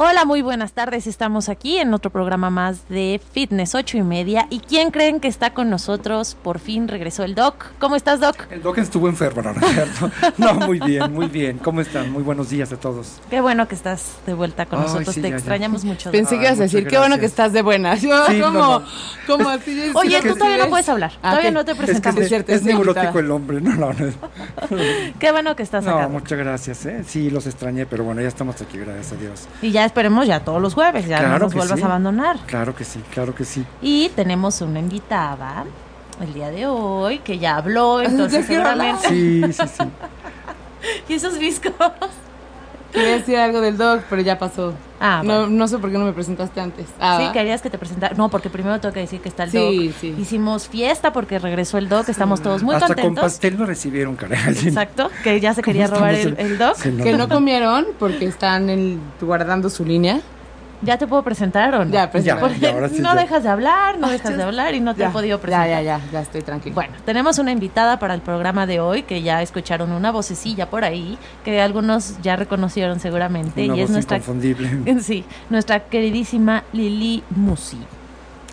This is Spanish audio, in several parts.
Hola, muy buenas tardes. Estamos aquí en otro programa más de Fitness 8 y media. ¿Y quién creen que está con nosotros? Por fin regresó el Doc. ¿Cómo estás, Doc? El Doc estuvo enfermo, ¿no es cierto? No, muy bien, muy bien. ¿Cómo están? Muy buenos días a todos. Qué bueno que estás de vuelta con Ay, nosotros. sí, Te ya, ya. extrañamos mucho. Pensé que ibas a decir, qué bueno que estás de buenas. Yo, Sí, ¿cómo? no, no. ¿Cómo así? es- Oye, ¿sí tú todavía no puedes hablar. Ah, todavía no te Es que presentamos. es, cierto, es es mi neurótico el hombre, no, no, no. Qué bueno que estás acá. No, muchas gracias, ¿eh? Sí, los extrañé, pero bueno, ya estamos aquí, gracias a Dios. Y ya esperemos ya todos los jueves. Ya Claro no nos vuelvas sí. a abandonar. Claro que sí, claro que sí. Y tenemos una invitada el día de hoy que ya habló, entonces seguramente. Sí, sí, sí. ¿Y esos viscos? Quería decir algo del dog, pero ya pasó. Ah, no, bueno. no sé por qué no me presentaste antes. Ah, Sí, querías que te presentara. No, porque primero tengo que decir que está el Sí, Doc. sí. Hicimos fiesta porque regresó el Doc, estamos todos muy Hasta con contentos. pastel lo recibieron, caray. Exacto, que ya se quería ¿Cómo robar el, el Doc. Que no comieron porque están en- guardando su línea. ¿Ya te puedo presentar o no? Ya, pues, Ya, ya, ahora sí, no ya. dejas de hablar, no dejas de hablar y no te he podido presentar. Ya, ya, ya, ya estoy tranquila. Bueno, tenemos una invitada para el programa de hoy que ya escucharon una vocecilla por ahí que algunos ya reconocieron seguramente Una y es nuestra inconfundible. sí, nuestra queridísima Lili Musi.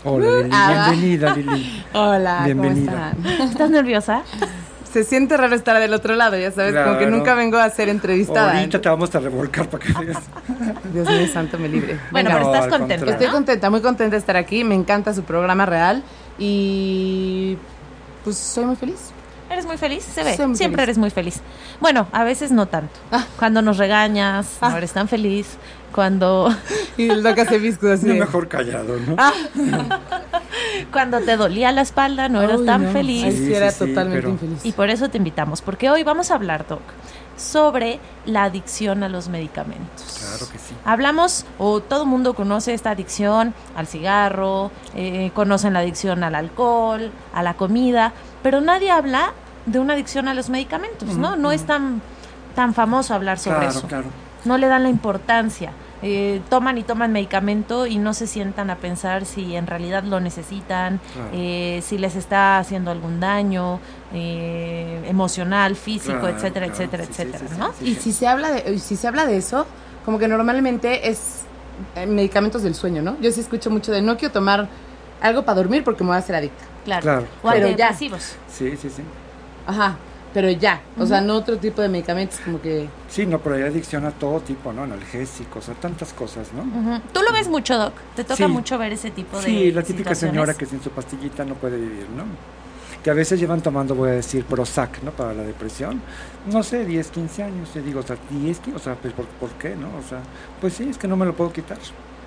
Hola, Lili. Ah. Bienvenida, Lili. Hola, Bienvenida. ¿cómo están? ¿Estás nerviosa? Se siente raro estar del otro lado, ya sabes, como que nunca vengo a ser entrevistada. Ahorita te vamos a revolcar para que veas. Dios mío santo, me libre. Bueno, Venga. pero No, estás contenta. Estoy ¿no? contenta, muy contenta de estar aquí. Me encanta su programa real y pues soy muy feliz. ¿Eres muy feliz? Se ve. Siempre feliz. eres muy feliz. Bueno, a veces no tanto. Ah. Cuando nos regañas, no Ah. eres tan feliz. Cuando, Y lo que hace visco así. No mejor callado, ¿no? Ah, cuando te dolía la espalda, no eras Uy, tan no. feliz. Ahí Sí, sí era sí, totalmente pero- infeliz. Y por eso te invitamos, porque hoy vamos a hablar, Doc, sobre la adicción a los medicamentos. Claro que sí. Hablamos, o todo el mundo conoce esta adicción al cigarro, eh, conocen la adicción al alcohol, a la comida, pero nadie habla de una adicción a los medicamentos, ¿no? No es tan, tan famoso hablar sobre Claro, eso. claro. No le dan la importancia. Eh, toman y toman medicamento y no se sientan a pensar si en realidad lo necesitan, Claro. eh, si les está haciendo algún daño eh, emocional, físico, Claro, etcétera, claro. etcétera, Sí, etcétera, sí, sí, ¿no? sí, Y sí. si se habla de, si se habla de eso, como que normalmente es eh, medicamentos del sueño, ¿no? Yo sí escucho mucho de no quiero tomar algo para dormir porque me voy a hacer adicta. Claro. Claro, O Pero ya. Sí, sí, sí. Ajá, pero ya, o sea, no otro tipo de medicamentos como que Sí, no, pero hay adicción a todo tipo, ¿no? Analgésicos, a tantas cosas, ¿no? Ujú. Tú lo ves mucho, Doc. Te toca Sí. mucho ver ese tipo de Sí, la típica señora que sin su pastillita no puede vivir, ¿no? Que a veces llevan tomando, voy a decir, Prozac, ¿no? Para la depresión. No sé, 10, 15 años. Yo digo, o sea, 10, 15, o sea, pues, ¿por, por qué, no? O sea, pues sí, es que no me lo puedo quitar.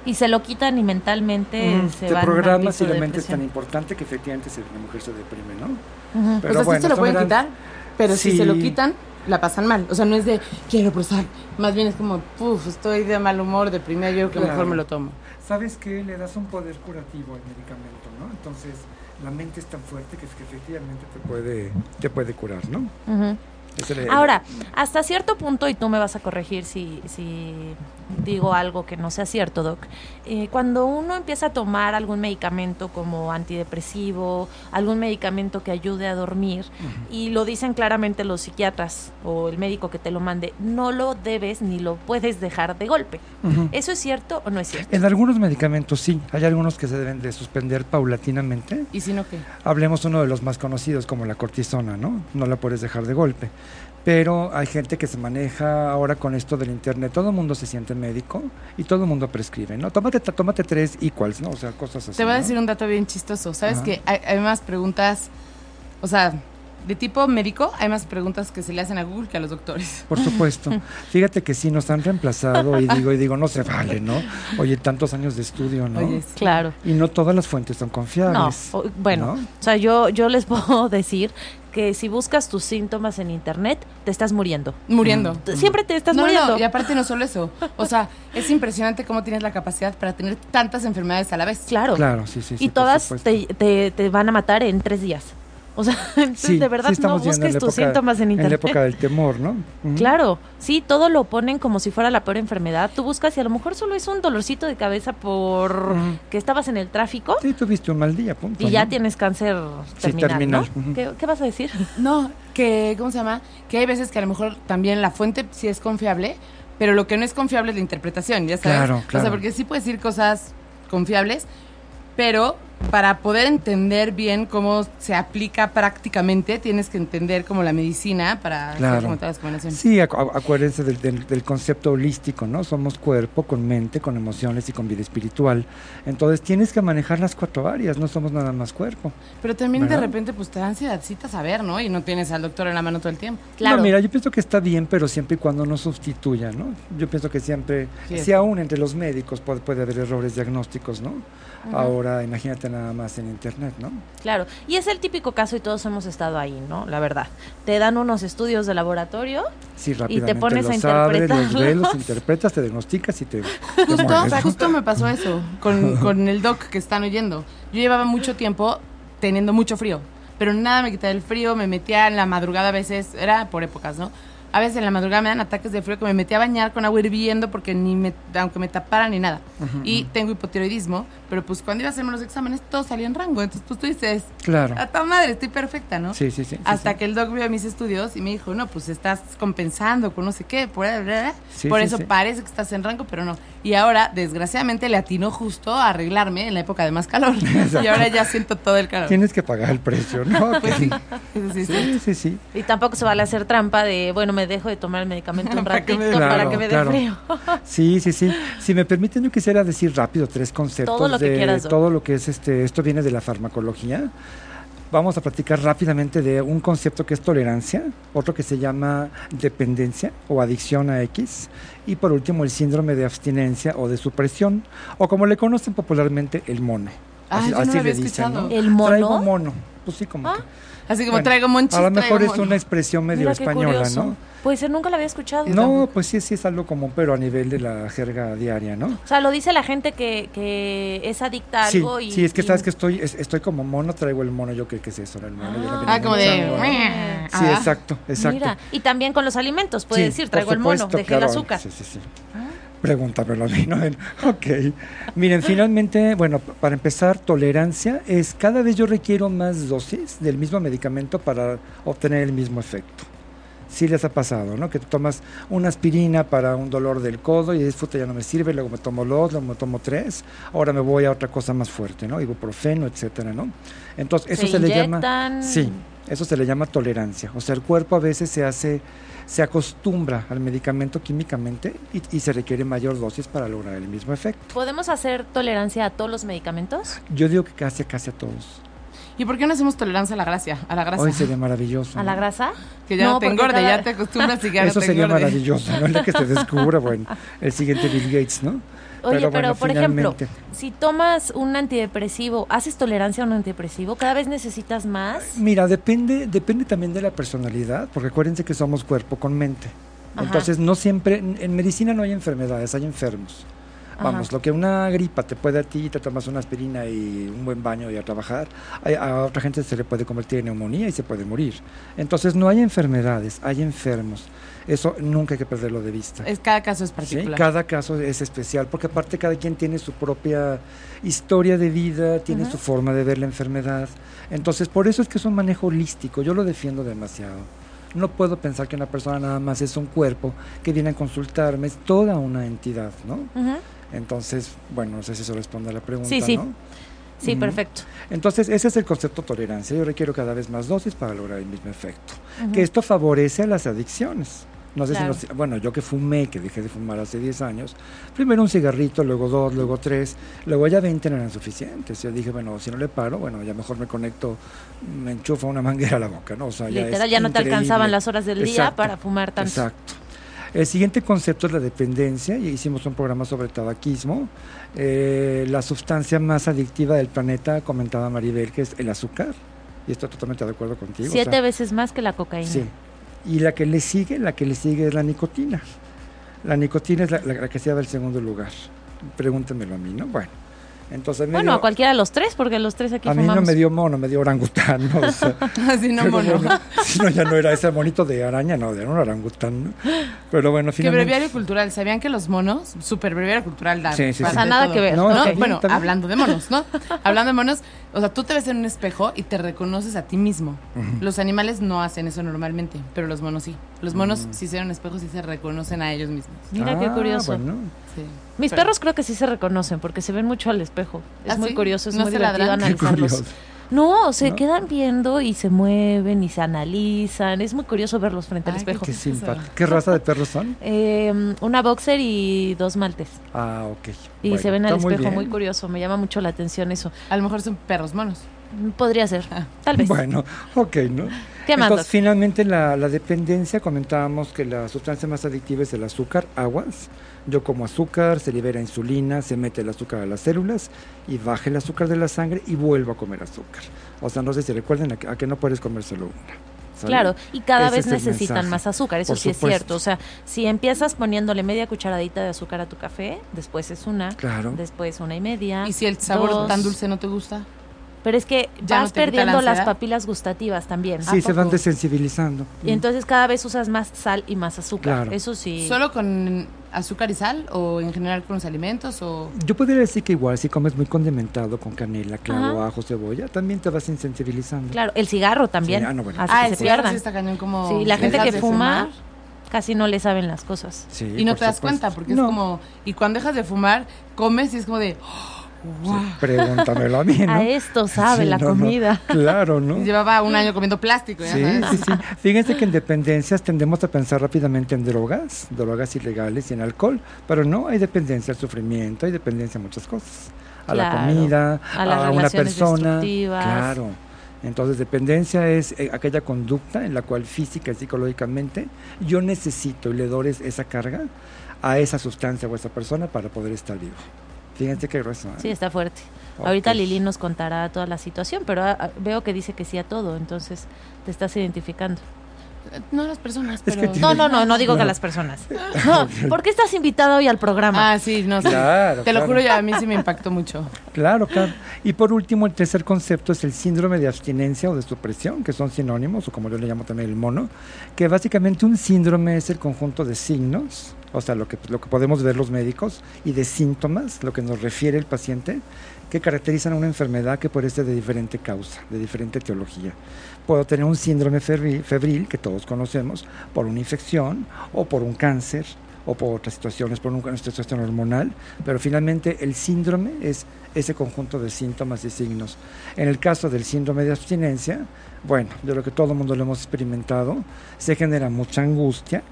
Y se lo quitan y mentalmente Ujú. se Te van programas y la mente es tan importante que efectivamente se, la mujer se deprime, ¿no? Pero o sea, bueno, sí se lo pueden grandes- quitar, pero si se lo quitan, la pasan mal. O sea, no es de quiero prosar, más bien es como, puf, estoy de mal humor, deprimida, yo creo que mejor me lo tomo. ¿Sabes qué? Le das un poder curativo al medicamento, ¿no? Entonces, la mente es tan fuerte que, es que efectivamente te puede, te puede curar, ¿no? Le- Ahora, hasta cierto punto, y tú me vas a corregir si, si digo algo que no sea cierto, Doc, eh, cuando uno empieza a tomar algún medicamento como antidepresivo, algún medicamento que ayude a dormir, y lo dicen claramente los psiquiatras o el médico que te lo mande, no lo debes ni lo puedes dejar de golpe. ¿Eso es cierto o no es cierto? En algunos medicamentos sí, hay algunos que se deben de suspender paulatinamente. ¿Y si no qué? Hablemos uno de los más conocidos como la cortisona, ¿no? No la puedes dejar de golpe. Pero hay gente que se maneja ahora con esto del internet. Todo el mundo se siente médico y todo el mundo prescribe, ¿no? Tómate, tómate tres equals, ¿no? O sea, cosas así. Te voy a ¿no? decir un dato bien chistoso. ¿Sabes Ajá. que hay, hay más preguntas, o sea, de tipo médico, hay más preguntas que se le hacen a Google que a los doctores? Por supuesto. Fíjate que sí nos han reemplazado y digo, y digo, no se vale, ¿no? Oye, tantos años de estudio, ¿no? Oye, sí. Claro. Y no todas las fuentes son No, confiables. o- bueno, ¿no? o sea, yo, yo les puedo decir que si buscas tus síntomas en internet, te estás muriendo. Muriendo. Siempre te estás no, muriendo. no, y aparte no solo eso. O sea, es impresionante cómo tienes la capacidad para tener tantas enfermedades a la vez. Claro. Claro, sí, sí, y todas te, te- te van a matar en tres días. O sea, entonces Sí, de sí verdad no busques tus época- síntomas en En la internet. época del temor, ¿no? Claro, sí, todo lo ponen como si fuera la peor enfermedad. Tú buscas y a lo mejor solo es un dolorcito de cabeza por que estabas en el tráfico Sí, tuviste un mal día, punto. y ya tienes cáncer Sí, terminal, terminal, ¿no? ujú. ¿Qué, qué vas a decir? No, que, ¿cómo se llama? Que hay veces que a lo mejor también la fuente sí es confiable, pero lo que no es confiable es la interpretación, ya sabes. Claro, O claro. sea, porque sí puedes decir cosas confiables, pero para poder entender bien cómo se aplica prácticamente, tienes que entender como la medicina para hacer Claro. como todas las combinaciones. Sí, acu- acu- acuérdense del, del- del concepto holístico, ¿no? Somos cuerpo con mente, con emociones y con vida espiritual. Entonces tienes que manejar las cuatro áreas, no somos nada más cuerpo. Pero también de repente pues te da ansiedadcita saber, ¿no? Y no tienes al doctor en la mano todo el tiempo. Claro. No, mira, yo pienso que está bien, pero siempre y cuando no sustituya, ¿no? Yo pienso que siempre, Sí. si aún entre los médicos puede, puede haber errores diagnósticos, ¿no? Ahora imagínate nada más en internet, ¿no? Claro, y es el típico caso y todos hemos estado ahí, ¿no? La verdad. Te dan unos estudios de laboratorio Sí, rápidamente pones a los abres, los ves, los interpretas, te diagnosticas y te, te Justo, mueres, ¿no? justo me pasó eso con, con el doc que están oyendo. Yo llevaba mucho tiempo teniendo mucho frío, pero nada me quitaba el frío, me metía en la madrugada a veces, era por épocas, ¿no? A veces en la madrugada me dan ataques de frío que me metía a bañar con agua hirviendo porque ni me, aunque me tapara ni nada. y tengo hipotiroidismo, pero pues cuando iba a hacerme los exámenes todo salía en rango, entonces pues tú dices, Claro. a tu madre, estoy perfecta, ¿no? Sí, sí, sí. Hasta sí. que el doc vio mis estudios y me dijo, no, pues estás compensando con no sé qué, por. Sí, eso sí. parece que estás en rango, pero no. Y ahora, desgraciadamente, le atinó justo a arreglarme en la época de más calor. y ahora ya siento todo el calor. Tienes que pagar el precio, ¿no? Pues sí, sí, sí, sí. Sí, sí, sí. y tampoco se vale hacer trampa de, bueno, me dejo de tomar el medicamento un ratito para que me dé claro. frío. Sí, sí, sí. Si me permiten, yo quisiera decir rápido tres conceptos Todo lo que de quieras, todo lo que es este. Esto viene de la farmacología. Vamos a platicar rápidamente de un concepto que es tolerancia, otro que se llama dependencia o adicción a X, y por último el síndrome de abstinencia o de supresión, o como le conocen popularmente, el mono. Ah, yo no lo había escuchado. ¿El mono? Traigo mono. Pues sí, como Ah, que. Así como Bueno, traigo monchis, A lo mejor es una expresión medio Mira española. ¿no? Pues eh, nunca lo había escuchado. No, pues sí, sí es algo común, pero a nivel de la jerga diaria, ¿no? O sea, lo dice la gente que, que es adicta a Sí, algo y... sí, es que y- sabes que estoy, es- estoy como mono, traigo el mono, yo creo que es eso, el mono. yo lo Ah, venía como de... Sí, Ah. exacto, exacto. Mira, y también con los alimentos, puede Sí, decir, traigo el mono, dejé el claro, azúcar. Sí, sí, sí. Pregúntamelo a mí, ¿no? Ok. Miren, finalmente, bueno, para empezar, tolerancia es cada vez yo requiero más dosis del mismo medicamento para obtener el mismo efecto. Sí les ha pasado, ¿no? Que tomas una aspirina para un dolor del codo y disfruta ya no me sirve, luego me tomo dos, luego me tomo tres, ahora me voy a otra cosa más fuerte, ¿no? Ibuprofeno, etcétera, ¿no? Entonces, eso se, le llama... Sí, eso se le llama tolerancia. O sea, el cuerpo a veces se hace, se acostumbra al medicamento químicamente y, y se requiere mayor dosis para lograr el mismo efecto. ¿Podemos hacer tolerancia a todos los medicamentos? Yo digo que casi, casi a todos. ¿Y por qué no hacemos tolerancia a la gracia? A la grasa. Hoy sería maravilloso. ¿A la ¿no? grasa? Que ya no, te porque engorde, cada- ya te acostumbras y ya Eso no te sería engorde. maravilloso, ¿no? El que se descubra, bueno, el siguiente Bill Gates, ¿no? Oye, pero, bueno, por ejemplo, si tomas un antidepresivo, ¿haces tolerancia a un antidepresivo? ¿Cada vez necesitas más? Mira, depende, depende también de la personalidad, porque acuérdense que somos cuerpo con mente. Ajá. Entonces, no siempre, en medicina no hay enfermedades, hay enfermos. Vamos, Ajá. lo que una gripa te puede a ti, te tomas una aspirina y un buen baño y a trabajar, a, otra gente se le puede convertir en neumonía y se puede morir. Entonces, no hay enfermedades, hay enfermos. Eso nunca hay que perderlo de vista. Es, cada caso es ¿sí? particular. Cada caso es especial, porque aparte cada quien tiene su propia historia de vida, tiene su forma de ver la enfermedad. Entonces, por eso es que es un manejo holístico, yo lo defiendo demasiado. No puedo pensar que una persona nada más es un cuerpo que viene a consultarme, es toda una entidad, ¿no? Ujú. Entonces, bueno, no sé si eso responde a la pregunta, Sí, sí. ¿no? Sí, perfecto. Entonces, ese es el concepto tolerancia. Yo requiero cada vez más dosis para lograr el mismo efecto. Que esto favorece a las adicciones. No sé Claro. si nos- bueno, yo que fumé, que dejé de fumar hace 10 años, primero un cigarrito, luego dos, luego tres, luego ya 20 no eran suficientes. Yo dije, bueno, si no le paro, bueno, ya mejor me conecto, me enchufa una manguera a la boca, ¿no? O sea, ya Literal, ya no te alcanzaban las horas del día para fumar tanto. Exacto. El siguiente concepto es la dependencia, y hicimos un programa sobre tabaquismo. Eh, la sustancia más adictiva del planeta, comentaba Maribel, que es el azúcar, y estoy totalmente de acuerdo contigo. o Siete sea, veces más que la cocaína. Sí. Y la que le sigue, la que le sigue es la nicotina. La nicotina es la, la- la que se lleva el segundo lugar. Pregúntenmelo a mí, ¿no? Bueno. Entonces, me Bueno, dio- a cualquiera de los tres, porque los tres aquí a mí no me dio mono, me dio orangután. ¿no? O sea, Así no, pero mono. bueno, si no, ya no era ese monito de araña, no, era un orangután. ¿no? Pero bueno, Que finalmente... breviario cultural, ¿sabían que los monos, super breviario cultural, da Sí, sí, de nada todo, que ver, No, ¿no? Bueno, hablando de monos, ¿no? hablando de monos, o sea, tú te ves en un espejo y te reconoces a ti mismo. Los animales no hacen eso normalmente, pero los monos sí. Los monos, Mm. si se ven en un espejo, sí se reconocen a ellos mismos. Mira qué Ah, curioso. bueno. Sí. Mis Pero- perros creo que sí se reconocen porque se ven mucho al espejo. Es ¿Ah, muy sí? curioso, es ¿No muy se divertido analizarlos. No, se ¿No? quedan viendo y se mueven y se analizan. Es muy curioso verlos frente al Ay, espejo. Qué simpático. ¿Qué raza de perros son? Eh, una boxer y dos maltes. Ah, ok. Y Bueno, se ven al muy espejo, muy, curioso. Me llama mucho la atención eso. A lo mejor son perros monos. Podría ser, tal vez. Bueno, ok, ¿no? ¿Qué más, Entonces, Doc? finalmente, la, la dependencia, comentábamos que la sustancia más adictiva es el azúcar, aguas. Yo como azúcar, se libera insulina, se mete el azúcar a las células y baja el azúcar de la sangre y vuelvo a comer azúcar. O sea, no sé si recuerden a que, a que no puedes comer solo una. ¿sale? Claro, y cada Ese vez necesitan mensaje. más azúcar, eso Por sí es cierto. O sea, si empiezas poniéndole media cucharadita de azúcar a tu café, después es una, Claro. después una y media. ¿Y si el sabor dos. tan dulce no te gusta? Pero es que ¿Ya vas no la perdiendo las papilas gustativas también. Sí, ¿A se van desensibilizando. Y entonces cada vez usas más sal y más azúcar. Claro. Eso sí. ¿Solo con azúcar y sal o en general con los alimentos o Yo podría decir que igual si comes muy condimentado con canela, clavo, Ajá. ajo, cebolla, también te vas insensibilizando. Claro, el cigarro también. Sí, ah, no, bueno. hace Ah, que el se pierdan. sí está cañón como Sí, la gente que fuma fumar casi no le saben las cosas. Sí, y no te das supuesto. cuenta porque No, es como y cuando dejas de fumar comes y es como de sí, pregúntamelo a mí, ¿no? A esto sabe Sí, la no, no, comida. Claro, ¿no? llevaba un año comiendo plástico, ya Sí, sabes. sí, sí. Fíjense que en dependencias tendemos a pensar rápidamente en drogas, drogas ilegales y en alcohol, pero no, hay dependencia al sufrimiento, hay dependencia a muchas cosas. A la comida, a las una relaciones persona. Claro. Entonces, dependencia es eh, aquella conducta en la cual física y psicológicamente yo necesito y le doy es- esa carga a esa sustancia o a esa persona para poder estar vivo. Fíjense qué grueso. ¿eh? Sí, está fuerte. Ahorita Lili nos contará toda la situación, pero ah, ah, veo que dice que sí a todo, entonces te estás identificando. No las personas, Es pero que No, no, no, no digo que a las personas. No, ¿por qué estás invitado hoy al programa? Ah, sí, no sé. Claro, Te lo juro, ya a mí sí me impactó mucho. Claro, claro. Y por último, el tercer concepto es el síndrome de abstinencia o de supresión, que son sinónimos, o como yo le llamo también el mono, que básicamente un síndrome es el conjunto de signos, o sea, lo que, lo que podemos ver los médicos, y de síntomas, lo que nos refiere el paciente, que caracterizan una enfermedad que puede ser de diferente causa, de diferente etiología. Puedo tener un síndrome febril, febril, que todos conocemos, por una infección o por un cáncer o por otras situaciones, por una situación hormonal, pero finalmente el síndrome es ese conjunto de síntomas y signos. En el caso del síndrome de abstinencia, bueno, de lo que todo el mundo lo hemos experimentado, se genera mucha angustia,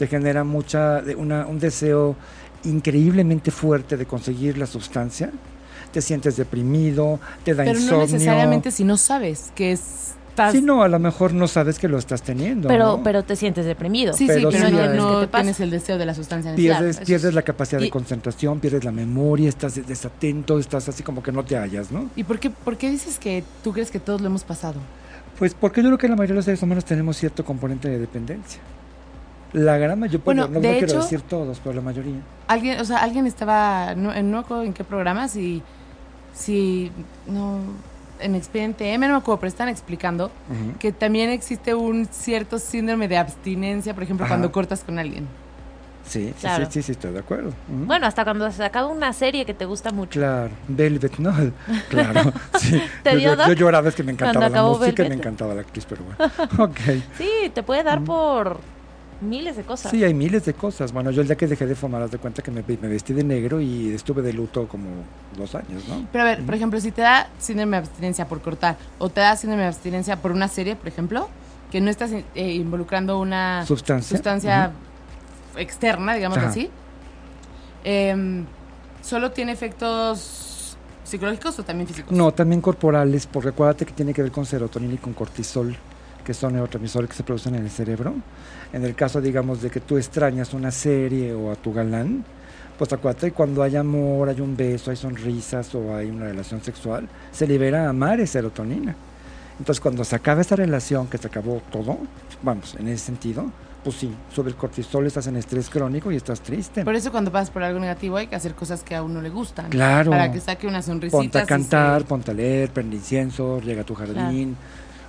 se genera mucha, una- un deseo increíblemente fuerte de conseguir la sustancia, te sientes deprimido, te da Pero insomnio. no necesariamente si no sabes que estás... Sí, no, a lo mejor no sabes que lo estás teniendo. pero, ¿no? pero te sientes deprimido. Sí, pero sí, pero sí no, no el deseo de la sustancia. pierdes, Claro, pierdes la capacidad Y- de concentración, pierdes la memoria, estás desatento, estás así como que no te hallas, ¿no? ¿Y por qué, por qué dices que tú crees que todos lo hemos pasado? Pues porque yo creo que la mayoría de los seres humanos tenemos cierto componente de dependencia. La gran mayoría, Bueno, no, no de quiero hecho- decir todos, pero la mayoría. Alguien, o sea, alguien estaba, no, en- no me acuerdo en qué programa, si, si, no, en Expediente M, no me acuerdo, pero están explicando que también existe un cierto síndrome de abstinencia, por ejemplo, Ajá. cuando cortas con alguien. Sí, sí, Claro. sí, sí, sí, estoy de acuerdo. Bueno, hasta cuando se acaba una serie que te gusta mucho. Claro, Velvet, ¿no? Claro, sí. ¿Te yo, dio, yo- Doc? yo lloraba, es que me encantaba la música y me encantaba la actriz, pero bueno. Ok. Sí, te puede dar por miles de cosas. Sí, hay miles de cosas. Bueno, yo el día que dejé de fumar, haz de cuenta que me, me vestí de negro y estuve de luto como dos años, ¿no? Pero a ver, por ejemplo, si te da síndrome de abstinencia por cortar o te da síndrome de abstinencia por una serie, por ejemplo, que no estás eh, involucrando una Sustancia. sustancia externa, digamos Ajá. así, em, ¿solo tiene efectos psicológicos o también físicos? No, también corporales, porque acuérdate que tiene que ver con serotonina y con cortisol, que son neurotransmisores que se producen en el cerebro. En el caso, digamos, de que tú extrañas una serie o a tu galán, pues acuérdate cuando hay amor, hay un beso, hay sonrisas o hay una relación sexual, se libera amar y serotonina. Entonces, cuando se acaba esa relación, que se acabó todo, vamos, en ese sentido, pues sí, sube el cortisol, estás en estrés crónico y estás triste. Por eso cuando pasas por algo negativo hay que hacer cosas que a uno le gustan. Claro. Para que saque una sonrisita. Ponte a cantar, se- ponte a leer, prende incienso, llega a tu jardín.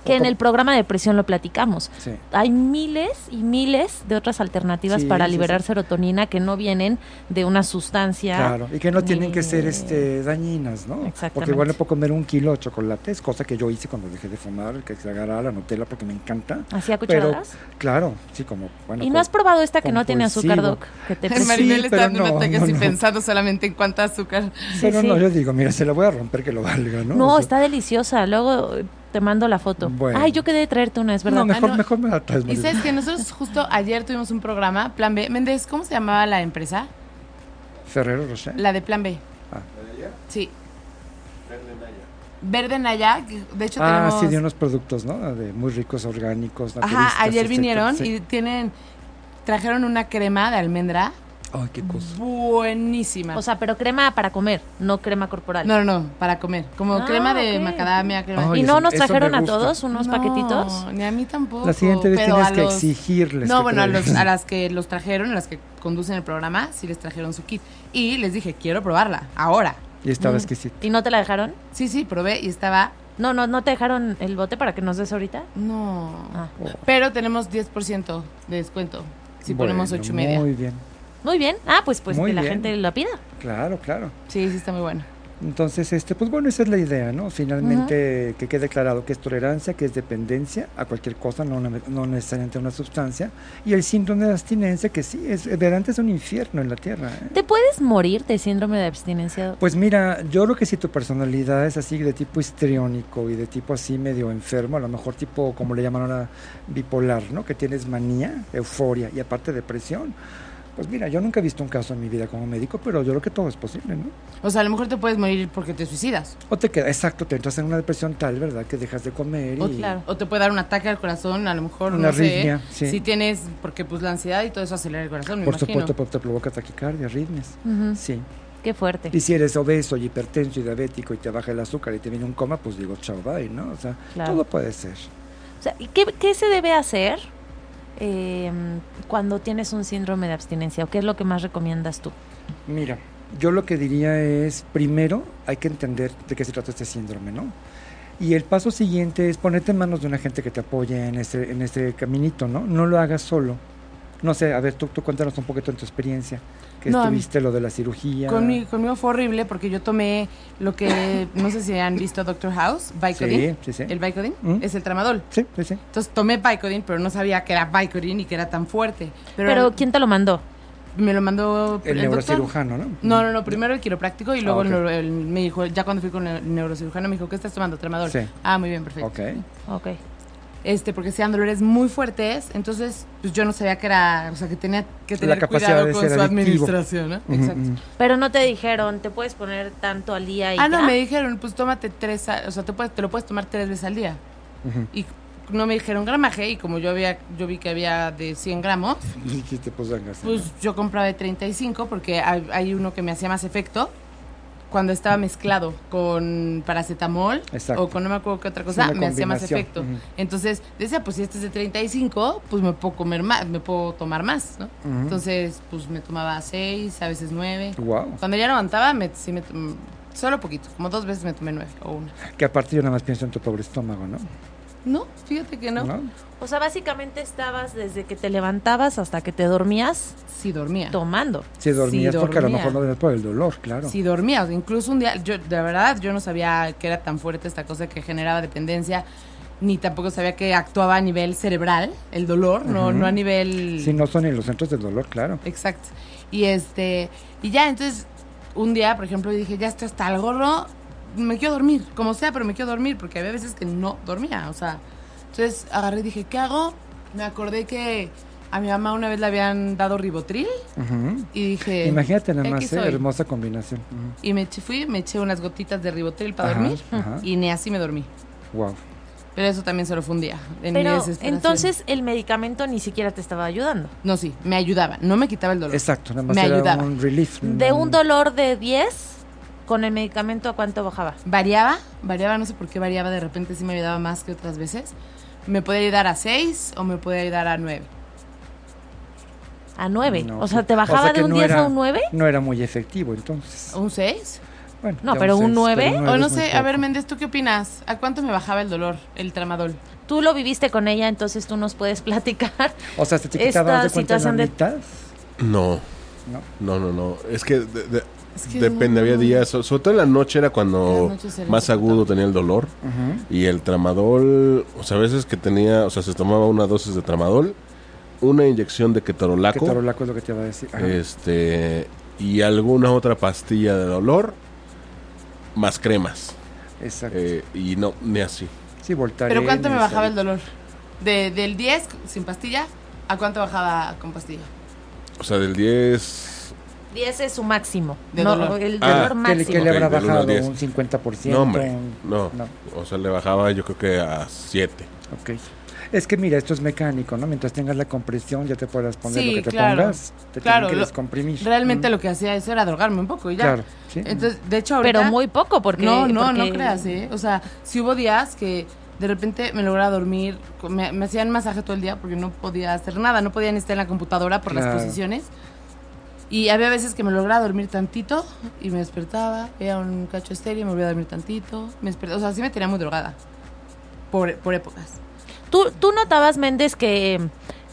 Que en el programa de depresión lo platicamos. Sí. Hay miles y miles de otras alternativas Sí, para liberar sí. serotonina que no vienen de una sustancia. Claro, y que no tienen ni- que ser este dañinas, ¿no? Exactamente. Porque igual no puedo comer un kilo de chocolates, cosa que yo hice cuando dejé de fumar, que se agarraba la Nutella porque me encanta. ¿Así a Pero, cucharadas? claro, sí, como, bueno. ¿Y no has probado esta que no tiene azúcar. Doc? Que te Sí, Maribel está pero dando no, no, no. pensando solamente en cuánta azúcar. Pero Sí, no, yo digo, mira, se la voy a romper que lo valga, ¿no? No, O sea, está deliciosa. Luego te mando la foto. Bueno. Ay, yo quedé de traerte una, es verdad. No, mejor, Ah, no. mejor me la traes, Y Maribel. sabes que nosotros justo ayer tuvimos un programa, Plan B. Méndez, ¿cómo se llamaba la empresa? Ferrero Rocher. La de Plan B. Ah. Sí. Verde Naya, que de hecho Ah, tenemos... sí, de unos productos, ¿no? De muy ricos, orgánicos, Ajá, ayer etcétera. vinieron Sí. y tienen... Trajeron una crema de almendra Ay, qué cosa. buenísima. O sea, pero crema para comer, no crema corporal. no, no, no, para comer. Como Ah, crema de macadamia, crema Ay, ¿Y no nos eso trajeron a todos unos No, paquetitos? ni a mí tampoco. La siguiente vez pero tienes que los- exigirles. No, que bueno, a, los, a las que los trajeron, a las que conducen el programa, sí les trajeron su kit. Y les dije, quiero probarla, ahora. Y estaba Mm. exquisito. ¿Y no te la dejaron? Sí, sí, probé y estaba... No, no, no te dejaron el bote para que nos des ahorita. No. Ah. Pero tenemos 10% de descuento si ponemos 8 y media. Muy bien. Muy bien. Ah, pues pues Muy que la gente la pida. Claro, claro. Sí, sí, está muy bueno. Entonces, este, pues bueno, esa es la idea, ¿no? Finalmente que quede claro que es tolerancia, que es dependencia a cualquier cosa, no, una- no necesariamente a una sustancia, y el síndrome de abstinencia, que sí, es, verante es un infierno en la tierra. ¿eh? ¿Te puedes morir de síndrome de abstinencia? Pues mira, yo creo que si tu personalidad es así de tipo histriónico y de tipo así medio enfermo, a lo mejor tipo, como le llaman ahora, bipolar, ¿no? Que tienes manía, euforia y aparte depresión. Pues mira, yo nunca he visto un caso en mi vida como médico, pero yo creo que todo es posible, ¿no? O sea, a lo mejor te puedes morir porque te suicidas. O te queda, exacto, te entras en una depresión tal, ¿verdad? Que dejas de comer O, y... claro. o te puede dar un ataque al corazón, a lo mejor, Una no sé. arritmia, sí. Si tienes, porque pues la ansiedad y todo eso acelera el corazón, me Por imagino. supuesto, pues, te provoca taquicardia, arritmias. Sí. Qué fuerte. Y si eres obeso y hipertenso y diabético y te baja el azúcar y te viene un coma, pues digo, chao, bye, ¿no? O sea, Claro. todo puede ser. O sea, ¿y ¿qué, qué se debe hacer eh, cuando tienes un síndrome de abstinencia? ¿O qué es lo que más recomiendas tú? Mira, yo lo que diría es, primero hay que entender de qué se trata este síndrome, ¿no? Y el paso siguiente es ponerte en manos de una gente que te apoye en ese, en ese caminito, ¿no? No lo hagas solo. No sé, a ver, tú, tú cuéntanos un poquito en tu experiencia, que No, estuviste lo de la cirugía. Conmigo, conmigo fue horrible porque yo tomé lo que, no sé si han visto Doctor House, Vicodin. Sí, sí, sí. El Vicodin ¿Mm? es el tramadol. Sí, sí, sí. Entonces tomé Vicodin, pero no sabía que era Vicodin y que era tan fuerte. Pero, Pero, ¿quién te lo mandó? me lo mandó El neurocirujano, ¿no? No, no, no, primero el quiropráctico y luego Ah, ok. el neuro- el- me dijo, ya cuando fui con el neurocirujano me dijo, ¿qué estás tomando? Tramadol. Sí. Ah, muy bien, perfecto. Ok. Ok. Este, porque sean dolores muy fuertes, entonces pues yo no sabía que era, o sea, que tenía que La tener capacidad cuidado de con ser su adictivo. administración, ¿no? Exacto. Pero no te dijeron, te puedes poner tanto al día y Ah, no, me dijeron, pues tómate tres, a- o sea, te, puedes, te lo puedes tomar tres veces al día. Y no me dijeron gramaje, y como yo había, yo vi que había de 100 gramos, Dijiste, pues pues yo compraba de 35 porque hay, hay uno que me hacía más efecto cuando estaba mezclado con paracetamol Exacto. o con no me acuerdo qué otra cosa, me hacía más efecto. Entonces decía, pues si este es de 35, pues me puedo comer más, me puedo tomar más, ¿no? Entonces, pues me tomaba 6, a veces 9. Wow. Cuando ya no aguantaba, me, sí me solo poquito, como dos veces me tomé 9 o una. Que aparte yo nada más pienso en tu pobre estómago, ¿no? No, fíjate que no. O sea, básicamente estabas desde que te levantabas hasta que te dormías Sí dormía. tomando. Si dormías, Sí, porque a lo mejor no venías por el dolor, claro. Sí, dormía. O sea, incluso un día, yo de verdad, yo no sabía que era tan fuerte esta cosa que generaba dependencia, ni tampoco sabía que actuaba a nivel cerebral, el dolor, no, no a nivel... Sí, no son en los centros del dolor, claro. Exacto. Y este, y ya, entonces, un día, por ejemplo, dije, ya estoy hasta el gorro, me quiero dormir, como sea, pero me quiero dormir, porque había veces que no dormía, o sea, entonces agarré y dije, ¿qué hago? Me acordé que a mi mamá una vez le habían dado ribotril y dije... Imagínate nada más, ¿eh? hermosa combinación. Y me eché- fui, me eché unas gotitas de ribotril para Ajá, dormir ajá. y ni así me dormí. Wow. Pero eso también solo fue un día. en Pero entonces el medicamento ni siquiera te estaba ayudando. No, sí, me ayudaba. No me quitaba el dolor. Exacto, nada más Me era ayudaba. un relief. De un dolor de 10, con el medicamento, ¿a cuánto bajaba? Variaba, variaba, no sé por qué variaba. De repente sí me ayudaba más que otras veces. Me podía ayudar a 6 o me podía ayudar a 9. A 9. No, o sea. ¿te bajaba sea de un no 10 a un 9? No era muy efectivo, entonces. ¿Un 6? Bueno, No, pero un seis, nueve, pero un O nueve no sé, a ver. Méndez, ¿tú qué opinas? ¿A cuánto me bajaba el dolor, el tramadol? Tú lo viviste con ella, entonces tú nos puedes platicar. O sea, ¿se te esta quitaba de cuenta de-? No, ¿No? no, no, no. Es que, de- de- Es que depende, había días, so- sobre todo en la noche era cuando noche más agudo tenía el dolor. Y el tramadol, o sea, a veces que tenía, o sea, se tomaba una dosis de tramadol, una inyección de ketorolaco, tarolaco es lo que te iba a decir. Ajá. este, y alguna otra pastilla de dolor, más cremas. Exacto. Eh, y no, ni así. sí, Voltaren. ¿Pero cuánto me bajaba el dolor? De, del 10 sin pastilla, ¿a cuánto bajaba con pastilla? O sea, del 10... 10 es su máximo. De no, dolor. el Ah. dolor ¿Qué, le- máximo. qué le habrá uno al bajado? ¿Un 50%? No, hombre, un- no. O sea, le bajaba yo creo que a 7. Ok. Es que mira, esto es mecánico, ¿no? Mientras tengas la compresión ya te puedas poner Sí, lo que te claro. pongas, te Claro, tienen que lo- descomprimir. Realmente Mm. lo que hacía eso era drogarme un poco y ya. Claro, sí. Entonces, de hecho, ahorita... Pero muy poco, porque. No, no, porque- no creas, ¿eh? O sea, si hubo días que de repente me lograba dormir, me, me hacían masaje todo el día porque no podía hacer nada, no podía ni estar en la computadora por Claro. las posiciones. Y había veces que me lograba dormir tantito y me despertaba, veía un cacho estéreo y me volvía a dormir tantito. Me despertaba, o sea, sí me tenía muy drogada. Por, por épocas. ¿Tú, ¿Tú notabas, Méndez, que,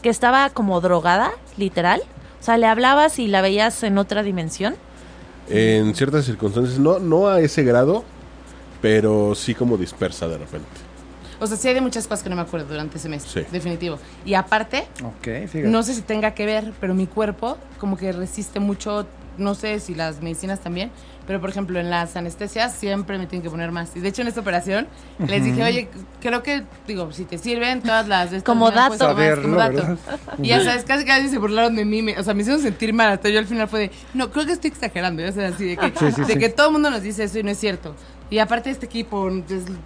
que estaba como drogada, literal? O sea, le hablabas y la veías en otra dimensión. En ciertas circunstancias, no, no a ese grado, pero sí como dispersa de repente. O sea, sí hay de muchas cosas que no me acuerdo durante ese mes. Sí. Definitivo. Y aparte, Ok, fíjate. No sé si tenga que ver, pero mi cuerpo como que resiste mucho, no sé si las medicinas también, pero por ejemplo en las anestesias siempre me tienen que poner más. Y de hecho en esta operación les dije, oye, creo que, digo, si te sirven todas las... de Como dato. tomar como Saberlo, dato. ¿verdad? Y ya sabes, casi casi se burlaron de mí, me- o sea, me hicieron sentir mal, hasta yo al final fue de, no, creo que estoy exagerando, ya sabes, así de que, Sí, sí, de sí. que todo el mundo nos dice eso y no es cierto. Y aparte este equipo,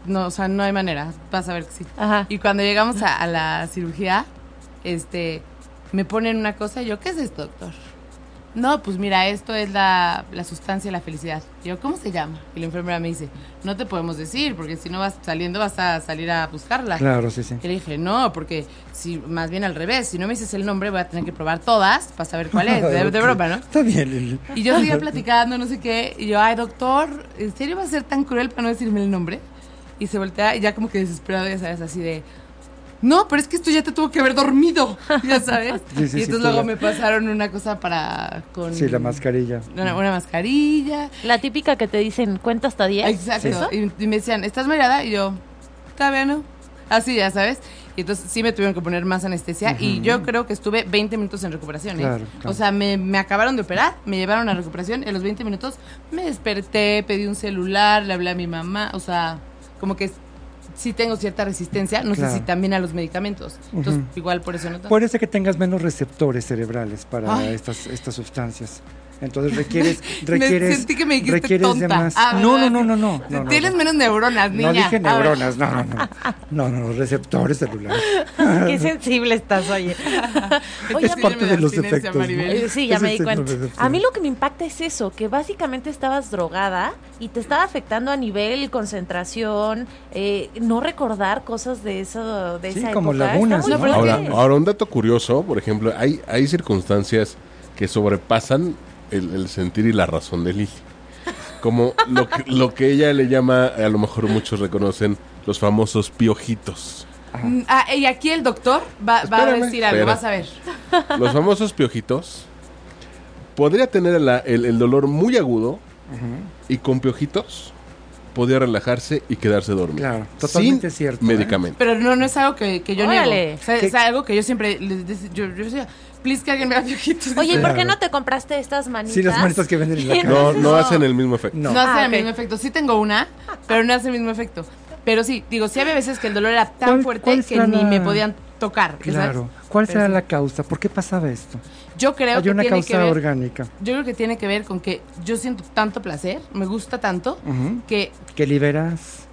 no, o sea, no hay manera, vas a ver que sí. Ajá. Y cuando llegamos a, a la cirugía, este, me ponen una cosa y yo, ¿qué es esto, doctor? No, pues mira, esto es la, la sustancia de la felicidad. Y yo, ¿cómo se llama? Y la enfermera me dice, no te podemos decir, porque si no vas saliendo vas a salir a buscarla. Claro, sí, sí. Y le dije, no, porque si más bien al revés, si no me dices el nombre voy a tener que probar todas para saber cuál es, de, de broma, ¿no? Está bien, Lili. Y yo seguía platicando, no sé qué. Y yo, ay, doctor, ¿en serio va a ser tan cruel para no decirme el nombre? Y se voltea y ya como que desesperado, ya sabes, así de... No, pero es que esto ya te tuvo que haber dormido, ya sabes. Sí, sí, y sí, entonces luego claro. me pasaron una cosa para... Con Sí, la mascarilla. Una, una mascarilla. La típica que te dicen, cuenta hasta 10. Exacto. Y, y me decían, ¿estás mareada? Y yo, todavía no. Así, ya sabes. Y entonces sí me tuvieron que poner más anestesia y yo creo que estuve 20 minutos en recuperación. ¿eh? Claro, claro. O sea, me, me acabaron de operar, me llevaron a recuperación y a los 20 minutos me desperté, pedí un celular, le hablé a mi mamá. O sea, como que sí tengo cierta resistencia, no Claro. sé si también a los medicamentos. Entonces, igual por eso no. Puede ser que tengas menos receptores cerebrales para Ay. estas, estas sustancias. Entonces requieres, Me requieres, sentí que me dijiste requieres de más. Ah, no, no, no, no, no, no, no, Tienes no. menos neuronas, niña. No dije neuronas, no, no, no. No, no, receptores celulares. Qué sensible estás, oye. Oye, es parte de los abstinencia, efectos. ¿no? Maribel. Eh, Sí, ya Es me di este cuenta. A mí lo que me impacta es eso, que básicamente estabas drogada y te estaba afectando a nivel concentración, eh, no recordar cosas de eso, de Sí, esa como época. lagunas, Ahora, ahora, un dato curioso, por ejemplo, hay, hay circunstancias que sobrepasan el, el sentir y la razón de Lili. Como lo que, lo que ella le llama, a lo mejor muchos reconocen, los famosos piojitos. Mm, Ah, y aquí el doctor va, va a decir algo, espera. vas a ver. Los famosos piojitos. Podría tener la- el, el dolor muy agudo y con piojitos podía relajarse y quedarse dormido. Claro, totalmente sin cierto, ¿eh? medicamento. Pero no, no es algo que, que yo Órale. niego. O sea, ¿Qué- es algo que yo siempre les dec- yo, yo decía, please que alguien me haga viejitos. Oye, ¿y por qué no te compraste estas manitas? Sí, las manitas que venden en la calle. No, no hacen el mismo efecto. No. No hace Ah, el mismo efecto. Sí tengo una, pero no hace el mismo efecto. Pero sí, digo, sí había veces que el dolor era tan ¿Cuál- fuerte que ni la- me podían tocar. ¿sabes? Claro. ¿Cuál será sí. la causa? ¿Por qué pasaba esto? Yo creo Hay que una tiene que causa ver, orgánica yo creo que tiene que ver con que yo siento tanto placer, me gusta tanto que que liberas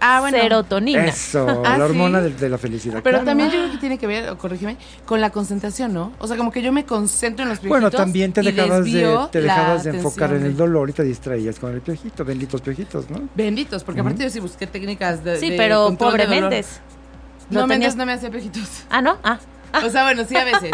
ah bueno, Serotonina. eso, Ah, la hormona ¿sí? de, de la felicidad. pero claro. también yo creo que tiene que ver, o corrígeme, con la concentración, ¿no? O sea, como que yo me concentro en los Bueno, viejitos también te dejabas de, te dejabas de enfocar en el dolor y te distraías con el piojito, benditos piojitos, ¿no? Benditos, porque aparte yo sí busqué técnicas de Sí, de pero pobre. Méndez. No, Méndez tenías- no me hacía viejitos. Ah, ¿no? Ah. O sea, bueno, sí a veces.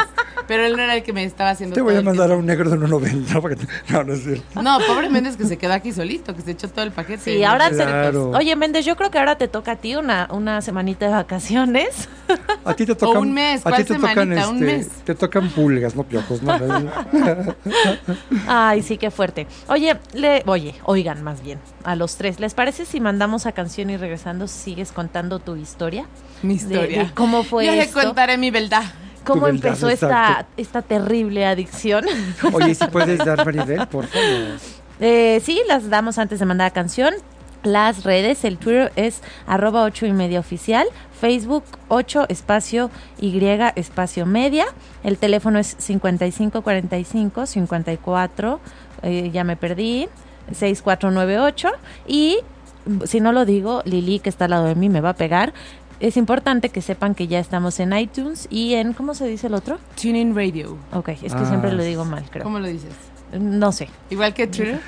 Pero él no era el que me estaba haciendo Te todo voy a mandar a un negro de 1.90 para que te- No, no es cierto. No, pobre Méndez que se quedó aquí solito, que se echó todo el paquete. Sí, ahora se- Claro. Oye, Méndez, yo creo que ahora te toca a ti una, una semanita de vacaciones. A ti te tocan. un mes, a ¿cuál ti te tocan, semanita? Un este, mes. Te tocan pulgas, no piojos, ¿no? Ay, sí, qué fuerte. Oye, le, oye, oigan más bien, a los tres, ¿les parece si mandamos a canción y regresando sigues contando tu historia? Mi historia. de cómo fue Yo le esto? contaré mi verdad. ¿Cómo verdad, empezó esta, esta terrible adicción? Oye, si puedes dar Maribel, por favor. Eh, sí, las damos antes de mandar a canción. Las redes, el Twitter es arroba 8 y media oficial, Facebook 8 espacio Y espacio media, el teléfono es 5545 54, eh, ya me perdí, 6498 y mm, si no lo digo, Lili que está al lado de mí me va a pegar. Es importante que sepan que ya estamos en iTunes y en, ¿cómo se dice el otro? Tuning Radio. Ok, es que Ah, siempre lo digo mal, creo. ¿Cómo lo dices? No sé. Igual que Twitter.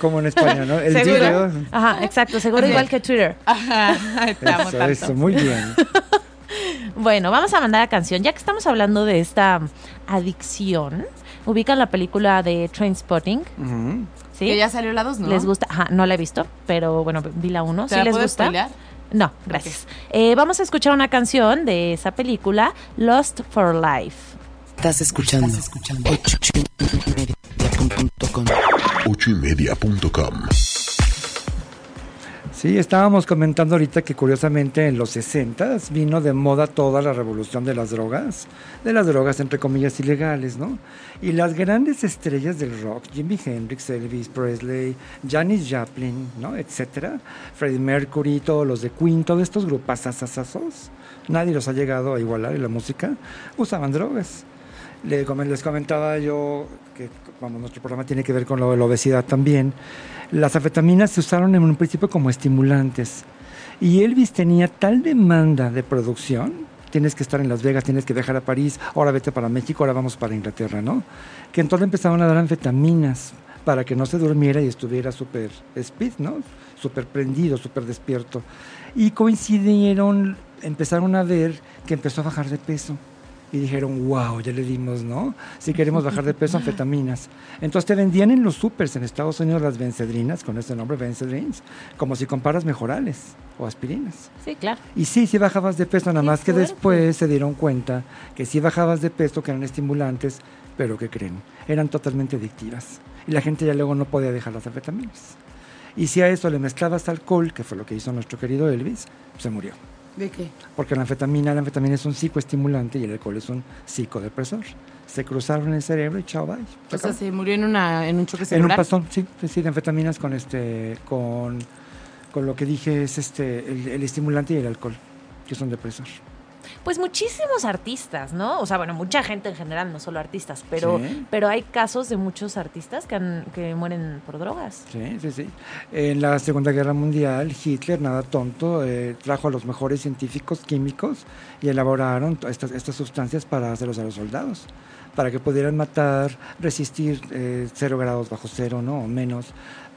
Como en España, ¿no? El ¿Seguro? video. Ajá, exacto, seguro igual que Twitter. Ajá, te amo Eso, eso, muy bien. Bueno, vamos a mandar a canción. Ya que estamos hablando de esta adicción, ubican la película de Trainspotting, Ujú. ¿sí? Que ya salió la 2, ¿no? ¿Les gusta? Ajá, no la he visto, pero bueno, vi la 1. ¿Te ¿Sí la les gusta? spoilear? No, gracias. Eh, vamos a escuchar una canción de esa película, Lost for Life. Estás escuchando. Estás escuchando. ochoymedia.com. ochoymedia.com Sí, estábamos comentando ahorita que curiosamente en los 60 vino de moda toda la revolución de las drogas, de las drogas entre comillas ilegales, ¿no? Y las grandes estrellas del rock, Jimi Hendrix, Elvis Presley, Janis Joplin, ¿no? Etcétera, Freddie Mercury, todos los de Queen, todos estos grupos asasasos, nadie los ha llegado a igualar en la música, usaban drogas. Les comentaba yo que vamos, nuestro programa tiene que ver con lo de la obesidad también. Las anfetaminas se usaron en un principio como estimulantes. Y Elvis tenía tal demanda de producción, tienes que estar en Las Vegas, tienes que viajar a París, ahora vete para México, ahora vamos para Inglaterra, ¿no? Que entonces empezaron a dar anfetaminas para que no se durmiera y estuviera súper speed, ¿no? Súper prendido, súper despierto. Y coincidieron, empezaron a ver que empezó a bajar de peso y dijeron, wow, ya le dimos, ¿no? Si queremos bajar de peso, anfetaminas. Entonces te vendían en los supers en Estados Unidos las Benzedrinas, con este nombre, Benzedrins, como si comparas mejorales o aspirinas. Sí, claro. Y sí, sí bajabas de peso, nada más que fuerte. después se dieron cuenta que sí bajabas de peso, que eran estimulantes, pero que creen, eran totalmente adictivas. Y la gente ya luego no podía dejar las anfetaminas. Y si a eso le mezclabas alcohol, que fue lo que hizo nuestro querido Elvis, se murió. ¿De qué? Porque la anfetamina, la anfetamina es un psicoestimulante y el alcohol es un psicodepresor. Se cruzaron en el cerebro y chao, bye. Se O sea, se murió en, una, en un choque en un cerebral. pasón, sí, sí, de anfetaminas con este, con, con lo que dije es este, el, el estimulante y el alcohol, que es un depresor. Pues muchísimos artistas, ¿no? O sea, bueno, mucha gente en general, no solo artistas, pero, Sí. pero hay casos de muchos artistas que, han- que mueren por drogas. Sí, sí, sí. En la Segunda Guerra Mundial, Hitler, nada tonto, eh, trajo a los mejores científicos químicos y elaboraron estas, estas sustancias para hacerlos a los soldados, para que pudieran matar, resistir eh, cero grados bajo cero, ¿no? O menos,